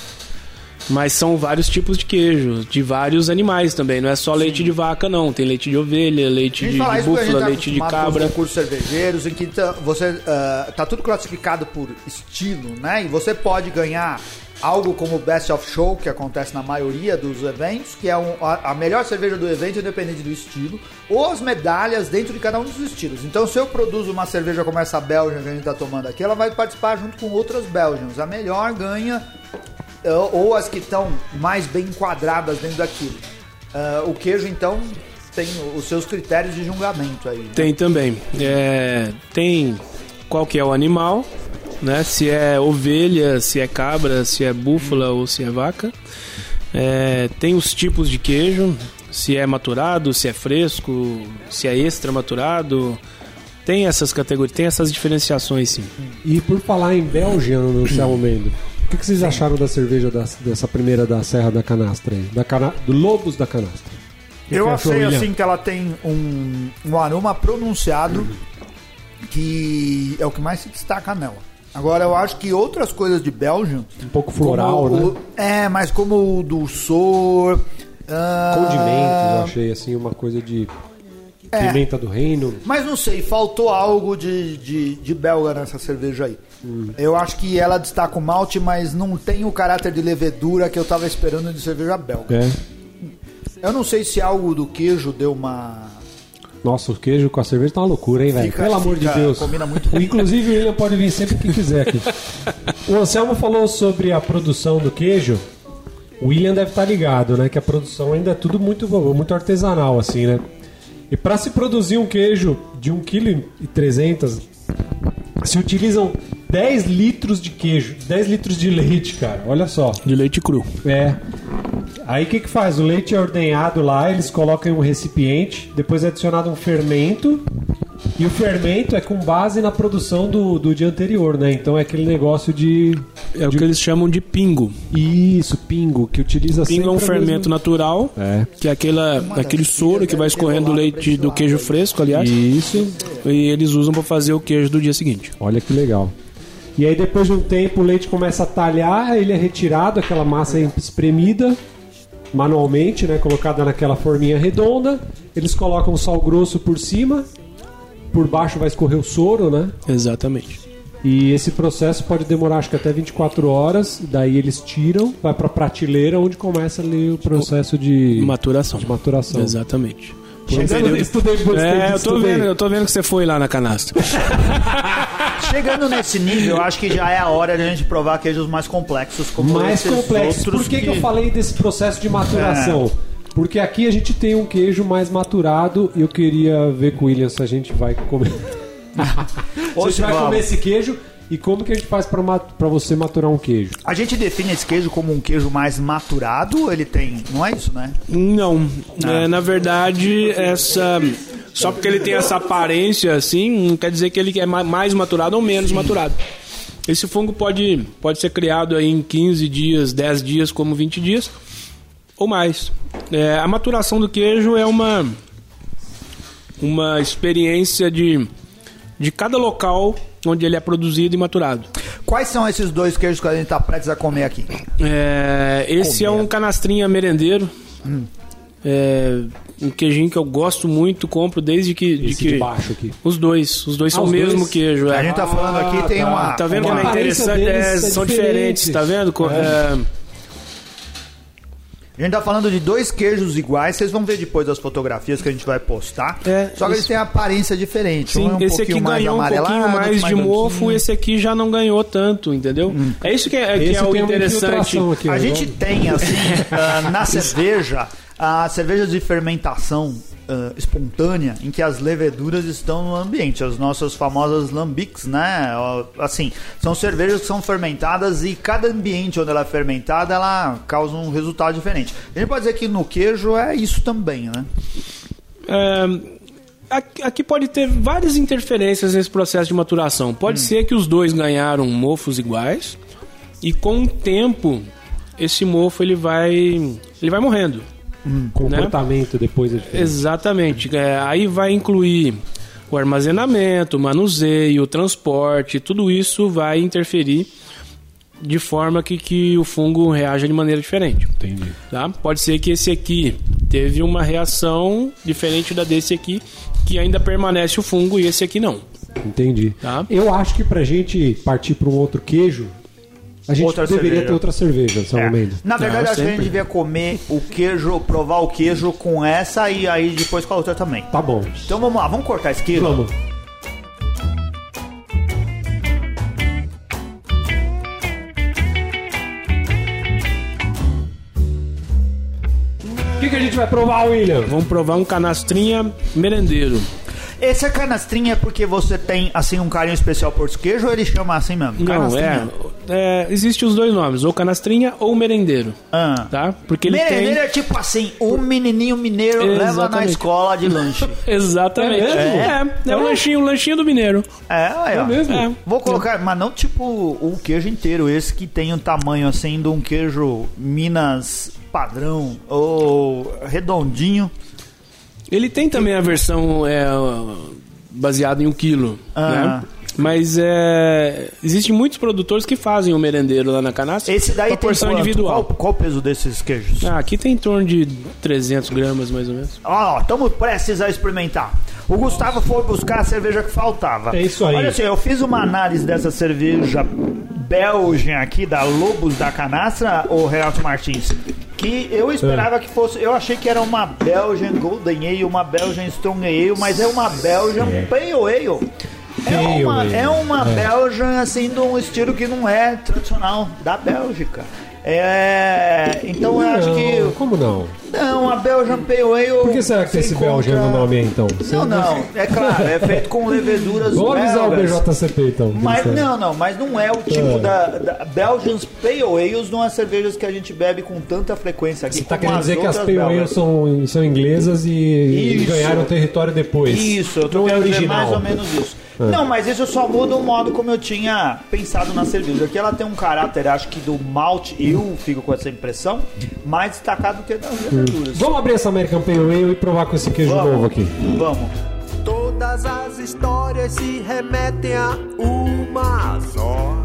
S4: Mas são vários tipos de queijo, de vários animais também. Não é só leite de vaca, não. Tem leite de ovelha, leite de, de búfala,
S2: tá
S4: leite de
S2: acostumado com os
S4: cabra.
S2: concursos cervejeiros em que tá, você ah, tá tudo classificado por estilo, né? E você pode ganhar algo como o Best of Show, que acontece na maioria dos eventos, que é um- a, a melhor cerveja do evento, independente do estilo, ou as medalhas dentro de cada um dos estilos. Então, se eu produzo uma cerveja como essa Belgian que a gente está tomando aqui, ela vai participar junto com outras Belgians. A melhor ganha, ou as que estão mais bem enquadradas dentro daquilo. Ah, o queijo, então, tem os seus critérios de julgamento aí. né?
S4: Tem também. É, tem qual que é o animal, né? Se é ovelha, se é cabra, se é búfala ou se é vaca. É, tem os tipos de queijo, se é maturado, se é fresco, se é extra maturado. Tem essas categorias, tem essas diferenciações sim.
S1: E por falar em Belgian, no Céu Mendo, o que, que vocês acharam da cerveja da- dessa primeira da Serra da Canastra aí? Da cana, do Lobos da Canastra? O que
S2: Eu
S1: que achou,
S2: achei
S1: William?
S2: assim que ela tem um, um aroma pronunciado que é o que mais se destaca nela. Agora eu acho que outras coisas de Belgium.
S1: Um pouco floral,
S2: como
S1: né?
S2: o- é, mas como o dulçor. ah,
S1: Condimentos, eu achei assim, uma coisa de
S2: É.
S1: pimenta do reino.
S2: Mas não sei, faltou algo de, de, de belga nessa cerveja aí.
S1: Hum.
S2: Eu acho que ela destaca o malte, mas não tem o caráter de levedura que eu tava esperando de cerveja belga.
S1: É.
S2: Eu não sei se algo do queijo deu uma.
S1: Nossa, o queijo com a cerveja tá uma loucura, hein, velho? Pelo amor de Deus.
S2: combina muito.
S1: Inclusive, o William pode vir sempre que quiser aqui. O Anselmo falou sobre a produção do queijo. O William deve estar ligado, né? Que a produção ainda é tudo muito, muito artesanal, assim, né? E para se produzir um queijo de 1,3 kg, se utilizam 10 litros de queijo, 10 litros de leite, cara. Olha só.
S4: De leite cru.
S1: É. Aí o que, que faz? O leite é ordenhado lá, eles colocam em um recipiente, depois é adicionado um fermento, e o fermento é com base na produção do, do dia anterior, né? Então é aquele negócio de.
S4: É o que eles chamam de pingo.
S1: Isso, pingo, que utiliza
S4: Pingo é um fermento
S1: mesma-
S4: natural,
S1: É.
S4: que é aquela, aquele soro que vai escorrendo do leite do queijo fresco, aliás.
S1: Isso.
S4: E eles usam para fazer o queijo do dia seguinte.
S1: Olha que legal. E aí depois de um tempo o leite começa a talhar, ele é retirado, aquela massa é espremida manualmente, né, colocada naquela forminha redonda. Eles colocam sal grosso por cima, por baixo vai escorrer o soro, né?
S4: Exatamente.
S1: E esse processo pode demorar acho que até 24 horas, daí eles tiram, vai para prateleira onde começa ali o processo de,
S4: Maturação.
S1: de maturação.
S4: Exatamente.
S1: Chegando, estudei bastante,
S4: É, eu tô
S1: estudei.
S4: vendo, eu tô vendo que você foi lá na canastra.
S2: Chegando nesse nível, eu acho que já é a hora de a gente provar queijos mais complexos, como
S1: mais
S2: esses
S1: complexo.
S2: outros
S1: Por que, que... eu falei desse processo de maturação? Porque aqui a gente tem um queijo mais maturado e eu queria ver com o William se a gente vai comer. se a gente vai comer esse queijo e como que a gente faz pra você maturar um queijo?
S2: A gente define esse queijo como um queijo mais maturado, ele tem, não é isso, né?
S4: Não, é, na verdade, essa só porque ele tem essa aparência assim, não quer dizer que ele é ma- mais maturado ou menos maturado. Esse fungo pode, pode ser criado aí em 15 dias, 10 dias, como 20 dias, ou mais. É, a maturação do queijo é uma, uma experiência de, de cada local onde ele é produzido e maturado.
S2: Quais são esses dois queijos que a gente tá prestes a comer aqui?
S4: É, esse é um canastrinha merendeiro. É, um queijinho que eu gosto muito, compro desde que. de que
S1: de baixo aqui.
S4: Os dois, os dois
S1: Ah,
S4: são
S1: os
S4: o mesmo
S1: dois?
S4: queijo. É.
S2: A gente tá falando aqui, tem
S1: tá.
S2: uma.
S4: Tá vendo
S2: uma-
S4: como é interessante? É,
S1: é
S4: são
S1: diferente.
S4: diferentes, tá vendo? Co- é,
S2: A gente tá falando de dois queijos iguais, vocês vão ver depois das fotografias que a gente vai postar.
S4: É,
S2: Só que eles têm aparência diferente.
S4: Sim,
S2: um é um
S4: esse aqui ganhou um pouquinho mais de mofo, esse aqui já não ganhou tanto, entendeu? É isso que é, que é o interessante.
S1: aqui,
S2: A gente
S1: igual-
S2: tem, assim, ah, na cerveja, as cervejas de fermentação ah, espontânea, em que as leveduras estão no ambiente, as nossas famosas lambics, né? Assim, são cervejas que são fermentadas e cada ambiente onde ela é fermentada, ela causa um resultado diferente. A gente pode dizer que no queijo é isso também, né?
S4: É, aqui, pode ter várias interferências nesse processo de maturação. Pode ser que os dois ganharam mofos iguais e com o tempo esse mofo ele vai ele vai morrendo.
S1: Comportamento depois é diferente.
S4: Exatamente. É, aí vai incluir o armazenamento, o manuseio, o transporte, tudo isso vai interferir de forma que, que o fungo reaja de maneira diferente.
S1: Entendi.
S4: Tá? Pode ser que esse aqui teve uma reação diferente da desse aqui, que ainda permanece o fungo e esse aqui não.
S1: Entendi.
S4: Tá.
S1: Eu acho que pra gente partir para um outro queijo, A gente
S2: outra
S1: deveria
S2: cerveja.
S1: ter outra cerveja,
S2: É.
S1: Mendes.
S2: Na verdade,
S4: Não,
S2: acho que a gente devia comer o queijo, provar o queijo com essa e aí depois com a outra também.
S1: Tá bom.
S2: Então vamos lá, vamos cortar esse queijo?
S1: Vamos. O que, que a gente vai provar, William?
S4: Vamos provar um canastrinha merendeiro.
S2: Esse é canastrinha porque você tem, assim, um carinho especial por esse queijo ou ele chama assim mesmo?
S4: Não,
S2: Canastrinha.
S4: é, é. Existe os dois nomes, ou canastrinha ou merendeiro.
S2: Ah.
S4: Tá? Porque ele
S2: Merendeiro
S4: tem.
S2: é tipo assim, o menininho mineiro leva na
S4: Exatamente.
S2: escola de lanche.
S4: Exatamente.
S1: É mesmo?
S4: É, é, o lanchinho, o lanchinho do mineiro.
S2: É, aí, ó.
S1: mesmo?
S4: É.
S2: Vou colocar, mas não tipo o queijo inteiro, esse que tem um tamanho assim de um queijo Minas padrão ou redondinho.
S4: Ele tem também a versão é, baseada em um quilo,
S2: Ah.
S4: né? Mas é, existem muitos produtores que fazem o merendeiro lá na canastra.
S2: Esse daí tem
S4: porção
S2: quanto?
S4: individual.
S2: Qual, qual o peso desses queijos?
S4: Ah, aqui tem em torno de 300 gramas, mais ou menos.
S2: Ó, estamos prestes a experimentar. O Gustavo foi buscar a cerveja que faltava.
S1: É isso aí.
S2: Olha assim, eu fiz uma análise dessa cerveja belga aqui, da Lobos da Canastra, o Renato Martins. Que eu esperava que fosse. Eu achei que era uma Belgian Golden Ale, uma Belgian Strong Ale, mas é uma Belgian Pale Ale. É uma, é uma
S1: É.
S2: Belgian, assim, de um estilo que não é tradicional da Bélgica. É. Então eu acho
S1: Não,
S2: que.
S1: Como não?
S2: Não, a Belgian Pale Ale.
S1: Por que será que tem
S2: você
S1: esse Belgian no nome aí, então?
S2: Não, não, é claro, é feito com leveduras
S1: Vamos avisar o. BJCP, então.
S2: Mas não, não, mas não é o tipo
S1: É.
S2: da, da Belgians Pale Ales, não é cervejas que a gente bebe com tanta frequência aqui.
S1: Você tá
S2: como
S1: querendo dizer que as Pale Ale
S2: belgas.
S1: são, são inglesas e, e ganharam território depois.
S2: Isso, eu tô
S1: não é original.
S2: mais ou menos isso. Não, mas isso só muda o modo como eu tinha pensado na cerveja. Aqui ela tem um caráter, acho que do malte, eu fico com essa impressão, mais destacado do que das leveduras.
S1: Vamos abrir essa American Pale Ale e provar com esse queijo
S2: Vamos.
S1: novo aqui.
S2: Vamos.
S5: Todas as histórias se remetem a uma só.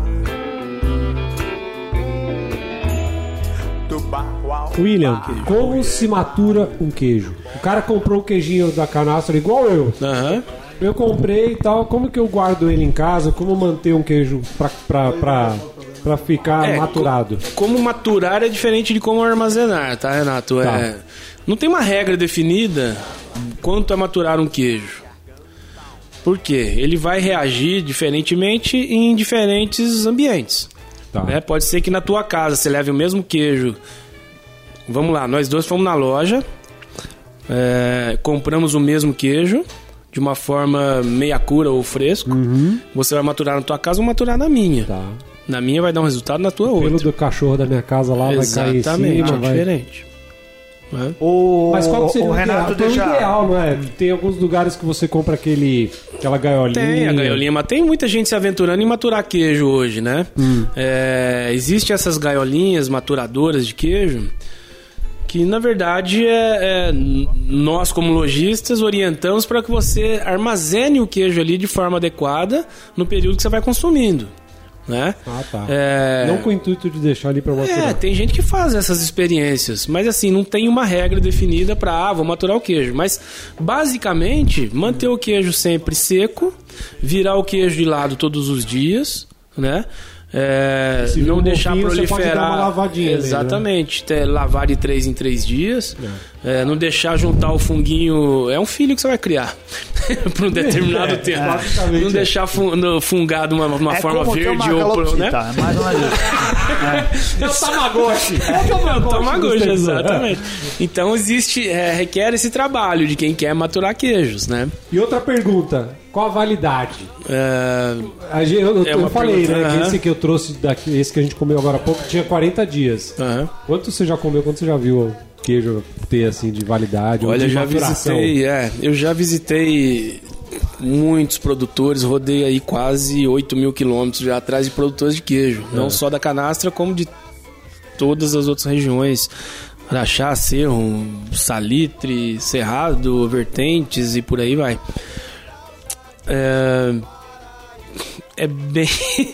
S5: Do barro ao
S1: William, como se matura um queijo? O cara comprou o queijinho da canastra igual eu.
S4: Aham.
S1: Eu comprei e tal. Como que eu guardo ele em casa? Como manter um queijo pra, pra, pra, pra ficar
S4: É,
S1: maturado?
S4: co- Como maturar é diferente de como armazenar, tá, Renato?
S1: Tá.
S4: É, não tem uma regra definida quanto a maturar um queijo. Por quê? Ele vai reagir diferentemente em diferentes ambientes.
S1: Tá.
S4: né? Pode ser que na tua casa você leve o mesmo queijo. Vamos lá, nós dois fomos na loja, é, compramos o mesmo queijo de uma forma meia cura ou fresco. Você vai maturar na tua casa ou maturar na minha.
S1: Tá.
S4: Na minha vai dar um resultado, na tua
S1: O pelo
S4: outra.
S1: do cachorro da minha casa lá vai cair em
S4: Exatamente,
S1: cima.
S4: é
S1: vai-
S4: diferente. Né?
S2: O,
S1: Mas qual que seria
S2: o
S1: o,
S2: Renato
S1: ideal? Tem
S2: deixa.
S1: ideal, não é? Tem alguns lugares que você compra aquele, aquela gaiolinha.
S4: Tem a gaiolinha, mas tem muita gente se aventurando em maturar queijo hoje, né?
S1: Hum.
S4: É, Existem essas gaiolinhas maturadoras de queijo que, na verdade, é, é, nós, como lojistas, orientamos para que você armazene o queijo ali de forma adequada no período que você vai consumindo, né?
S1: Ah, tá.
S4: É,
S1: Não com o intuito de deixar ali pra
S4: É,
S1: maturar.
S4: tem gente que faz essas experiências, mas assim, não tem uma regra definida para, ah, vou maturar o queijo. Mas, basicamente, manter o queijo sempre seco, virar o queijo de lado todos os dias, né? É,
S1: Se
S4: não deixar
S1: mofinho, você pode
S4: proliferar.
S1: dar uma lavadinha né?
S4: Exatamente, ter- lavar de três em três dias. É, não deixar juntar o funguinho. É um filho que você vai criar por um determinado
S1: É,
S4: tempo.
S1: basicamente
S4: Não
S1: é.
S4: deixar fun- no- fungado uma, uma
S2: É
S4: forma verde
S2: uma
S4: ou pro, né?
S2: calopsita, é mais ou menos isso.
S1: É o Tamagotchi.
S4: É o Tamagotchi, exatamente. Então existe, é, requer esse trabalho de quem quer maturar queijos, né?
S1: E outra pergunta, qual a validade?
S4: É,
S1: eu, eu-
S4: É
S1: eu
S4: uma
S1: falei,
S4: pergunta,
S1: né? Que
S4: aham.
S1: esse que eu trouxe daqui, esse que a gente comeu agora há pouco, tinha 40 dias.
S4: aham.
S1: Quanto você já comeu? Quanto você já viu queijo ter assim de validade? ou
S4: Olha, eu já
S1: maturação?
S4: visitei, é, eu já visitei muitos produtores, rodei aí quase 8 mil quilômetros já atrás de produtores de queijo,
S1: É.
S4: não só da canastra, como de todas as outras regiões. Araxá, Cerro, Salitre, Cerrado, Vertentes e por aí vai. É, é bem.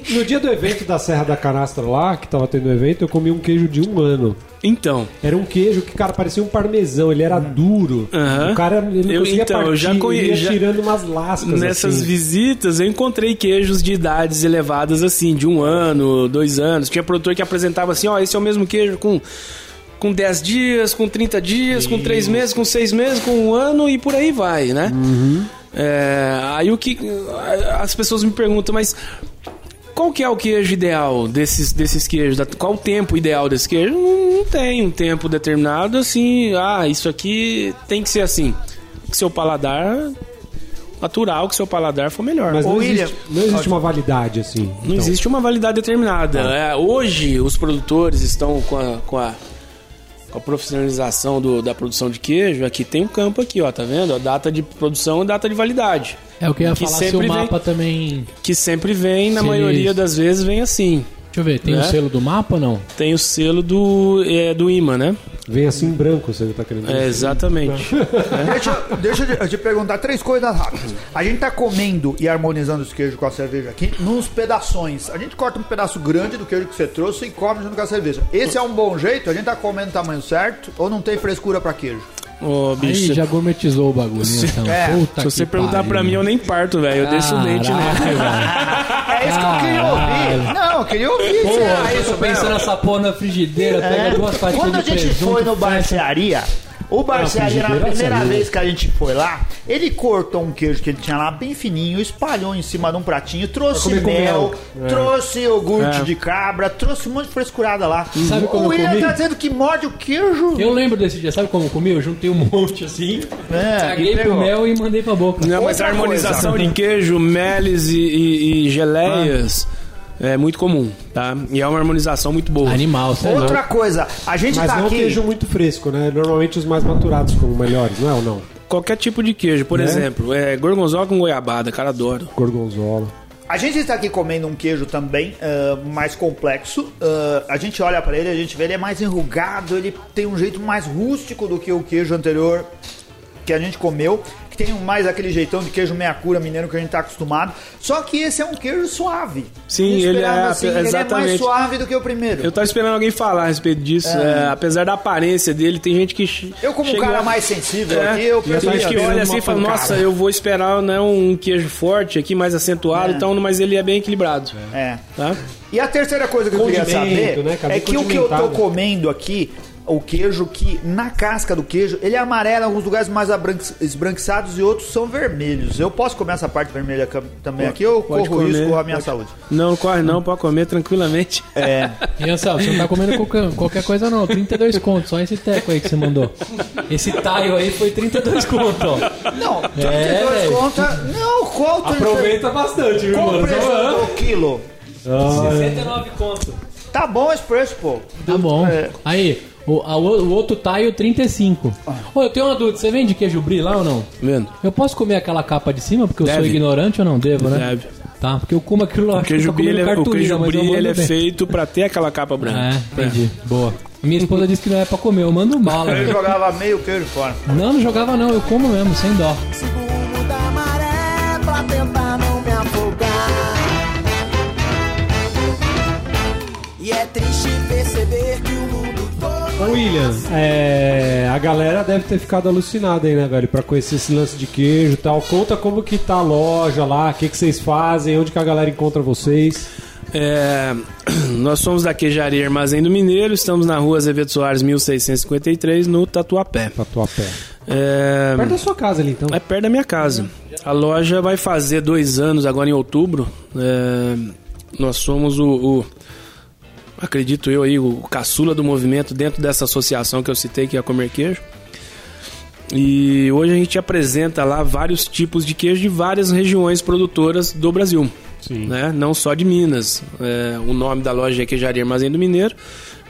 S1: No dia do evento da Serra da Canastra lá, que tava tendo evento, eu comi um queijo de um ano.
S4: então.
S1: Era um queijo que, cara, parecia um parmesão, ele era duro.
S4: Aham.
S1: O cara ele não
S4: Eu-
S1: conseguia
S4: então,
S1: partir,
S4: eu já conhe-
S1: ia
S4: já-
S1: tirando umas lascas
S4: Nessas
S1: assim.
S4: visitas eu encontrei queijos de idades elevadas, assim, de um ano, dois anos. Tinha produtor que apresentava assim: ó, esse é o mesmo queijo com. Com 10 dias, com 30 dias, com 3 meses, com 6 meses, com um ano e por aí vai, né? É, aí o que. As pessoas me perguntam, mas qual que é o queijo ideal desses, desses queijos? Qual o tempo ideal desse queijo? Não, não tem um tempo determinado assim. Ah, isso aqui tem que ser assim. Que seu paladar natural, que seu paladar for melhor.
S1: Mas não
S2: Ô,
S1: existe,
S2: William,
S1: não existe uma validade assim.
S4: não existe uma validade determinada. É, hoje os produtores estão com a, com a, com a profissionalização do- da produção de queijo. Aqui tem um campo aqui, ó, tá vendo? A data de produção e data de validade.
S3: É o que eu ia
S4: Que
S3: falar se o
S4: sempre vem-
S3: mapa também.
S4: Que sempre vem, na
S3: Sim,
S4: maioria das vezes, vem assim.
S3: Deixa eu ver, tem o
S4: Né?
S3: selo do mapa ou não?
S4: Tem o selo do, é, do imã, né?
S1: Vem assim em branco, você tá querendo
S4: É,
S1: dizer.
S4: exatamente.
S2: Deixa, deixa eu te- perguntar três coisas rápidas. A gente tá comendo e harmonizando os queijos com a cerveja aqui nos pedaços. A gente corta um pedaço grande do queijo que você trouxe e come junto com a cerveja. Esse é um bom jeito? A gente tá comendo o tamanho certo ou não tem frescura pra queijo?
S4: Ô,
S3: Aí
S4: bicho,
S3: já gourmetizou o bagulho, né? Então,
S2: É,
S3: Puta
S4: se você
S3: que
S4: perguntar
S3: pariu.
S4: pra mim, eu nem parto, velho. Eu deixo o dente né? Nele.
S2: É isso que eu queria ouvir. Não, eu queria ouvir.
S3: Pô, eu
S2: isso
S3: tô pensando nessa porra na frigideira, pega duas fatias
S2: Quando a
S3: de
S2: gente
S3: presunto,
S2: foi no barcearia, o barcearia, na primeira
S1: saiu.
S2: vez que a gente foi lá, ele cortou um queijo que ele tinha lá bem fininho, espalhou em cima de um pratinho, trouxe mel.
S1: É.
S2: trouxe iogurte
S4: É.
S2: de cabra, trouxe um monte de frescurada lá.
S3: Sabe como
S2: o
S3: eu
S2: William
S3: comi?
S2: tá dizendo que morde o queijo.
S3: Eu lembro desse dia, sabe como eu comi? Eu juntei um monte assim,
S2: É,
S3: caguei pro mel e mandei pra boca.
S4: Não, mas a harmonização
S2: coisa.
S4: de queijo, meles e, e- e geleias é muito comum, tá? E é uma harmonização muito boa.
S3: Animal, é
S2: Outra
S3: louco.
S2: coisa, a gente
S1: Mas
S2: tá
S1: não
S2: aqui.
S1: queijo muito fresco, né? Normalmente os mais maturados como melhores, não é ou não?
S4: Qualquer tipo de queijo, por
S1: Né?
S4: exemplo, é gorgonzola com goiabada, cara, adoro.
S1: Gorgonzola.
S2: A gente está aqui comendo um queijo também ah, mais complexo. Ah, a gente olha para ele, a gente vê ele é mais enrugado, ele tem um jeito mais rústico do que o queijo anterior que a gente comeu, que tem mais aquele jeitão de queijo meia cura mineiro que a gente tá acostumado. Só que esse é um queijo suave.
S4: Sim,
S2: Eu
S4: ele
S2: esperava
S4: é-
S2: assim, ele é mais
S4: exatamente.
S2: suave do que o primeiro.
S4: Eu tava esperando alguém falar a respeito disso. é, apesar da aparência dele, tem gente que.
S2: Eu, como um
S4: chega-
S2: cara mais sensível
S4: É,
S2: aqui, eu
S4: tem
S2: penso
S4: gente que olha assim e fala,
S1: pancada.
S4: nossa, eu vou esperar né, um queijo forte aqui, mais acentuado,
S2: É.
S4: então, mas ele é bem equilibrado.
S2: É.
S4: Tá?
S2: E a terceira coisa que eu queria saber
S1: né,
S2: é que o que eu tô comendo aqui, o queijo que na casca do queijo, ele é amarelo em alguns lugares mais esbranquiçados e outros são vermelhos. Eu posso comer essa parte vermelha também aqui ou
S4: pode
S2: corro
S4: comer,
S2: risco com a minha
S4: pode.
S2: saúde?
S4: Não, corre não, pode comer tranquilamente.
S2: É.
S3: E você não tá comendo qualquer, qualquer coisa não, 32 contos, só esse teco aí que você mandou. Esse taio aí foi 32 contos, ó.
S2: Não, 32
S3: É,
S2: conta. Não, qual
S1: Aproveita bastante, viu, mano?
S2: preço do quilo?
S1: Ah,
S3: 69 contos.
S2: Tá bom esse preço, pô.
S3: Tá bom.
S2: É.
S3: Aí, o, a- o outro taio 35. Ô, eu tenho uma dúvida, você vende queijo brie lá ou não?
S4: Vendo?
S3: Eu posso comer aquela capa de cima porque eu sou ignorante ou não? Devo, né?
S4: Deve.
S3: Tá, porque eu como aquilo lá.
S4: O queijo
S3: eu
S4: brie, ele é, o queijo
S3: eu
S4: brie, ele é feito pra ter aquela capa branca.
S3: É, entendi. Boa. Minha esposa disse que não é pra comer, eu mando bala.
S2: Ele
S3: velho.
S2: jogava meio queijo fora.
S3: Não, não jogava não, eu como mesmo, sem dó.
S6: Sigo o rumo da maré pra tentar não me afogar. E é triste perceber que.
S1: Ô, William, é, a galera deve ter ficado alucinada aí, né, velho? Pra conhecer esse lance de queijo e tal. Conta como que tá a loja lá, o que, que vocês fazem, onde que a galera encontra vocês.
S4: É, nós somos da Queijaria Armazém do Mineiro, estamos na rua Azevedo Soares 1653, no Tatuapé.
S1: Tatuapé.
S4: É,
S1: Perto da sua casa ali, então.
S4: é perto da minha casa. A loja vai fazer dois anos agora em outubro. É, nós somos o, o- acredito eu aí, o caçula do movimento dentro dessa associação que eu citei, que é a Comer Queijo. E hoje a gente apresenta lá vários tipos de queijo de várias regiões produtoras do Brasil.
S1: Sim.
S4: Né? Não só de Minas. É, o nome da loja é Queijaria Armazém do Mineiro,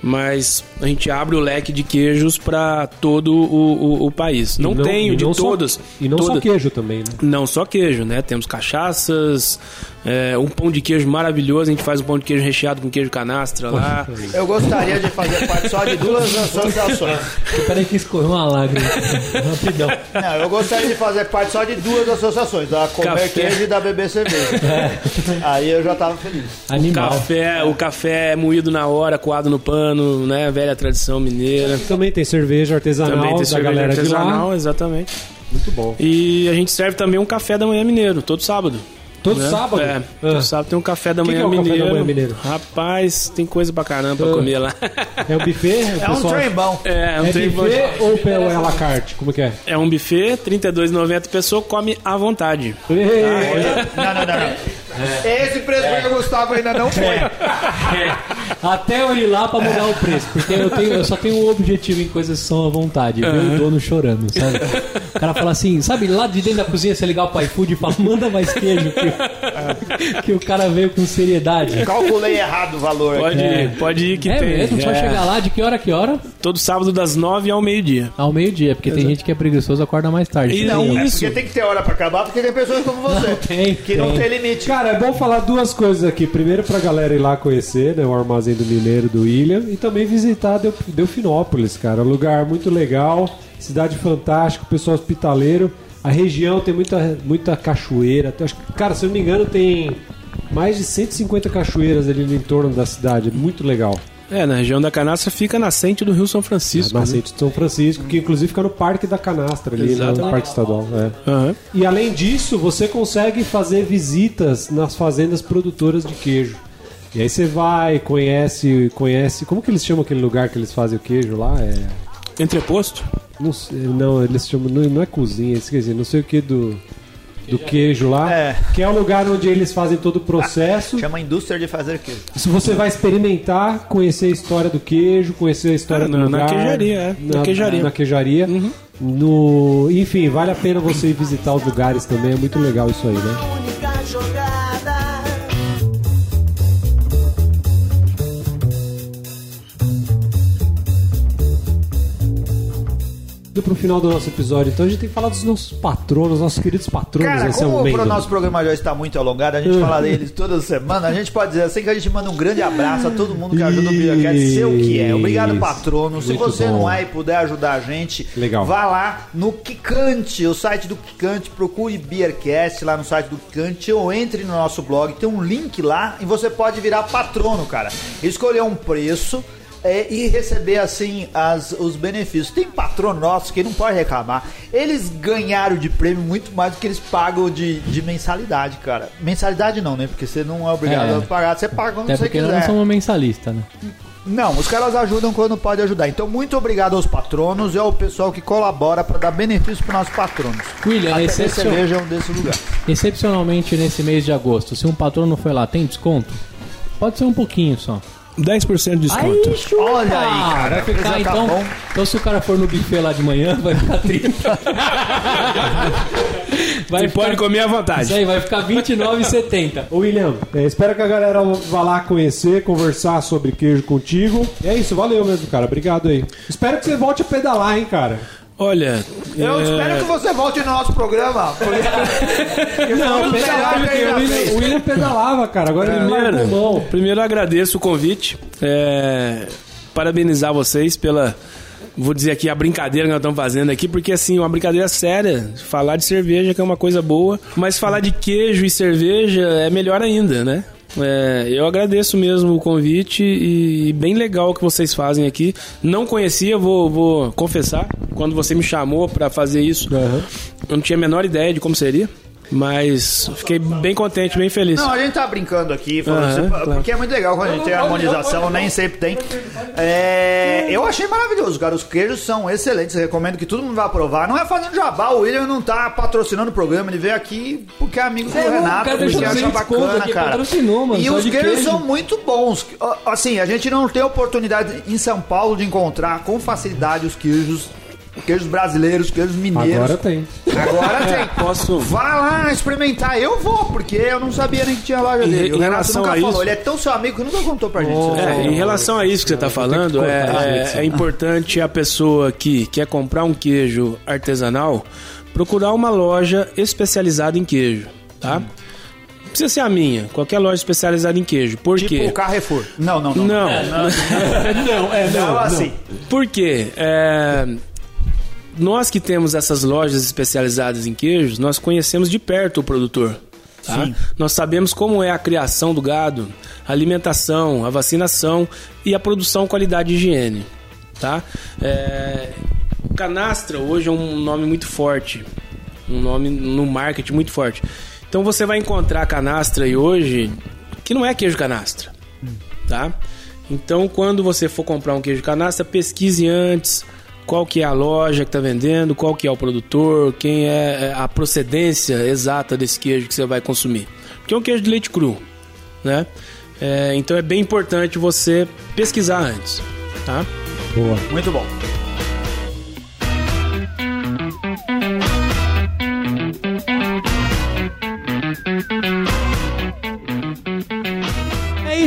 S4: mas a gente abre o leque de queijos para todo o, o- o país. Não,
S1: E
S4: tenho de
S1: não só-
S4: todas.
S1: e não só queijo também, né?
S4: Não só queijo, né? Temos cachaças, é, um pão de queijo maravilhoso. A gente faz um pão de queijo recheado com queijo canastra lá.
S2: Eu gostaria de fazer parte só de duas associações.
S3: Peraí que escorreu uma lágrima. Rapidão.
S2: Não, eu gostaria de fazer parte só de duas associações, da Comer
S4: Café.
S2: Queijo e da Beber Cerveja. Aí eu já tava feliz.
S3: Animal.
S4: Café, o café é moído na hora, coado no pano, né? Velha tradição mineira.
S1: Também tem cerveja artesanal
S4: Também tem
S1: da
S4: cerveja
S1: galera
S4: artesanal, exatamente.
S1: Muito bom.
S4: E a gente serve também um café da manhã mineiro, todo sábado.
S1: Todo
S4: né?
S1: sábado?
S4: É,
S1: Ah.
S4: todo sábado tem um café da
S1: Que que
S4: manhã
S1: é o café da
S4: mineiro.
S1: manhã mineiro?
S4: Rapaz, tem coisa pra caramba pra
S1: Ah.
S4: comer lá.
S1: É um buffet?
S2: É um trem bom.
S4: É, um
S1: É
S4: trem bom.
S1: buffet ou pelo à la carte? Como que é?
S4: É um buffet, R$ 32,90 pessoa come à vontade.
S2: Não, não, não, não. Esse preço que o Gustavo ainda não foi.
S3: Até eu ir lá pra mudar o preço. Porque eu, tenho, eu só tenho um objetivo em coisas que são à vontade. Ver o dono chorando, sabe? O cara fala assim, sabe, lá de dentro da cozinha você ligar o iFood e fala, manda mais queijo. Que, que o cara veio com seriedade.
S2: Calculei errado o valor.
S4: Pode ir, pode ir que
S3: é
S4: tem.
S3: mesmo, só
S4: É.
S3: chegar lá de que hora a que hora?
S4: Todo sábado das 9 ao meio-dia.
S3: Ao meio-dia, porque tem gente que é preguiçoso acorda mais tarde.
S4: E
S2: Não, é
S4: Isso.
S2: porque tem que ter hora pra acabar, porque tem pessoas como você.
S3: tem,
S2: que não
S3: tem.
S2: tem limite.
S1: Cara, é bom falar duas coisas aqui. Primeiro, pra galera ir lá conhecer né, o Armazém do Mineiro do William e também visitar Del- Delfinópolis, cara. Um lugar muito legal, cidade fantástica, pessoal hospitaleiro. A região tem muita, muita cachoeira. Cara, se eu não me engano, tem mais de 150 cachoeiras ali no entorno da cidade. Muito legal.
S4: É, na região da Canastra fica nascente do Rio São Francisco. né?
S1: Nascente de São Francisco, que inclusive fica no Parque da Canastra ali, né, no
S4: Exatamente.
S1: Parque Estadual. é.
S4: Aham.
S1: E além disso, você consegue fazer visitas nas fazendas produtoras de queijo. E aí você vai, conhece, conhece. Como que eles chamam aquele lugar que eles fazem o queijo lá? É.
S4: Entreposto?
S1: Não, sei- não eles chamam. Não, não é cozinha, esqueci, não sei o que do. Do queijo lá,
S2: É.
S1: que é o lugar onde eles fazem todo o processo.
S2: Chama indústria de fazer queijo.
S1: Se você vai experimentar, conhecer a história do queijo, conhecer a história
S4: Ah,
S1: do
S4: na- na
S1: lugar.
S4: queijaria, é. Na queijaria. Uhum.
S1: Na queijaria. No, enfim, vale a pena você ir visitar os lugares também, é muito legal isso aí, né? Indo pro final do nosso episódio, então a gente tem que falar dos nossos patronos, nossos queridos patronos
S2: Cara,
S1: nesse
S2: como
S1: momento.
S2: o nosso programa já está muito alongado, a gente
S1: Uhum.
S2: fala deles toda semana, a gente pode dizer assim que a gente manda um grande abraço a todo mundo que ajuda o BeerCast, sei o que é. Obrigado, patrono. Se
S1: Muito
S2: você
S1: bom.
S2: não é e puder ajudar a gente,
S1: Legal.
S2: vá lá no Kikante, o site do Kikante, procure BeerCast lá no site do Kikante ou entre no nosso blog, tem um link lá e você pode virar patrono, cara. Escolher um preço é, e receber assim as, os benefícios. Tem patrono nosso que não pode reclamar. Eles ganharam de prêmio muito mais do que eles pagam de, de mensalidade, cara. Mensalidade não, né? Porque você não é obrigado
S3: É.
S2: a pagar, você paga quando
S3: Até
S2: você
S3: porque
S2: quiser.
S3: não somos mensalista, né?
S2: Não, os caras ajudam quando pode ajudar. Então, muito obrigado aos patronos e ao pessoal que colabora para dar benefício para nossos patronos.
S3: William, excepcion-
S2: cerveja é um desse lugar.
S3: excepcionalmente nesse mês de agosto, se um patrono foi lá, tem desconto? Pode ser um pouquinho só.
S4: 10% de desconto.
S3: Aí, chupa!
S2: Olha aí, cara,
S3: Vai ficar
S2: tá
S3: então.
S2: bom.
S3: Então, se o cara for no buffet lá de manhã, vai ficar 30. vai
S4: Você pode comer à vontade.
S3: Isso aí, vai ficar 29,70.
S1: Ô William, é, espero que a galera vá lá conhecer, conversar sobre queijo contigo. E é isso, valeu mesmo, cara. Obrigado aí. Espero que você volte a pedalar, hein, cara.
S4: Olha,
S2: Eu
S4: é,
S2: espero que você volte no nosso programa. porque-
S1: Não, pedalava, o William, o William pedalava, cara. Agora ele largou
S4: primeiro,
S1: mão.
S4: primeiro eu agradeço o convite. É, parabenizar vocês pela. Vou dizer aqui a brincadeira que nós estamos fazendo aqui, porque assim, uma brincadeira séria. Falar de cerveja que é uma coisa boa, mas falar de queijo e cerveja é melhor ainda, né? É, eu agradeço mesmo o convite e bem legal o que vocês fazem aqui. Não conhecia, vou, vou confessar, quando você me chamou para fazer isso, eu não tinha a menor ideia de como seria, mas fiquei bem contente, bem feliz.
S2: Não, a gente tá brincando aqui, assim,
S4: claro.
S2: porque é muito legal quando a gente tem harmonização, nem sempre tem. É, eu achei maravilhoso, cara. Os queijos são excelentes, recomendo que todo mundo vá provar. Não é fazendo jabá, o William não tá patrocinando o programa, ele veio aqui porque é amigo do
S3: É,
S2: Renato,
S3: cara
S2: porque
S3: deixou
S2: acha
S3: 200 conto
S2: bacana,
S3: aqui,
S2: cara.
S3: mano,
S2: e os queijos
S3: queijo.
S2: são muito bons. Assim, a gente não tem oportunidade em São Paulo de encontrar com facilidade os queijos queijos brasileiros, queijos mineiros.
S1: Agora tem.
S2: Agora tem.
S4: Posso.
S2: Vá lá experimentar. Eu vou, porque eu não sabia nem que tinha loja dele.
S4: em
S2: o Renato
S4: relação
S2: nunca
S4: a
S2: falou.
S4: isso-
S2: Ele é tão seu amigo que nunca contou pra gente.
S1: Oh.
S4: É, em relação a isso que você está falando, é,
S1: isso.
S4: é, é importante a pessoa que quer comprar um queijo artesanal procurar uma loja especializada em queijo, tá? Não precisa ser a minha, qualquer loja especializada em queijo. Por
S2: Tipo
S4: quê?
S2: o Carrefour. Não, não, não.
S4: Não,
S1: não, é,
S2: Não, assim.
S4: Por quê? É, nós que temos essas lojas especializadas em queijos, nós conhecemos de perto o produtor. tá? Nós sabemos como é a criação do gado, a alimentação, a vacinação e a produção, qualidade e higiene. Tá? É, canastra hoje é um nome muito forte, um nome no marketing muito forte. Então você vai encontrar canastra aí hoje que não é queijo canastra tá? Então, quando você for comprar um queijo canastra, pesquise antes qual que é a loja que está vendendo, qual que é o produtor, quem é a procedência exata desse queijo que você vai consumir. Porque é um queijo de leite cru, né? É, então é bem importante você pesquisar antes, tá?
S2: Muito bom.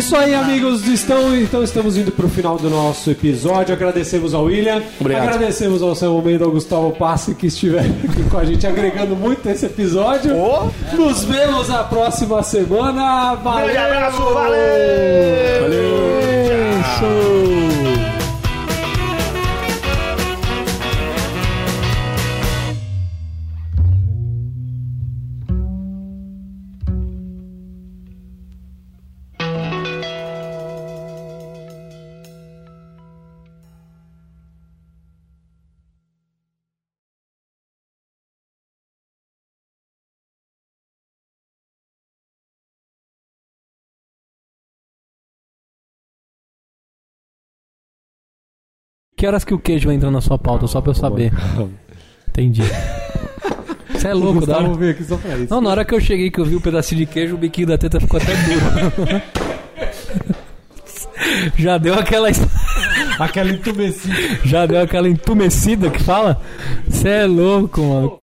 S1: Isso aí, amigos. Estão, então estamos indo pro final do nosso episódio. Agradecemos ao William.
S4: Obrigado.
S1: Agradecemos ao seu momento ao Gustavo Passi que estiver aqui com a gente agregando muito esse episódio.
S2: Ô.
S1: Nos vemos na próxima semana. Valeu!
S2: Grande abraço, valeu!
S1: Valeu! Show!
S3: Que horas que o queijo entra na sua pauta, só pra eu saber? Entendi. Você é louco, da hora.
S1: veio aqui só pra isso.
S3: Não, na hora que eu cheguei que eu vi o pedacinho de queijo, o biquinho da teta ficou até duro. Já deu aquela.
S1: Aquela entumecida.
S3: Já deu aquela entumecida que fala? Você é louco, mano.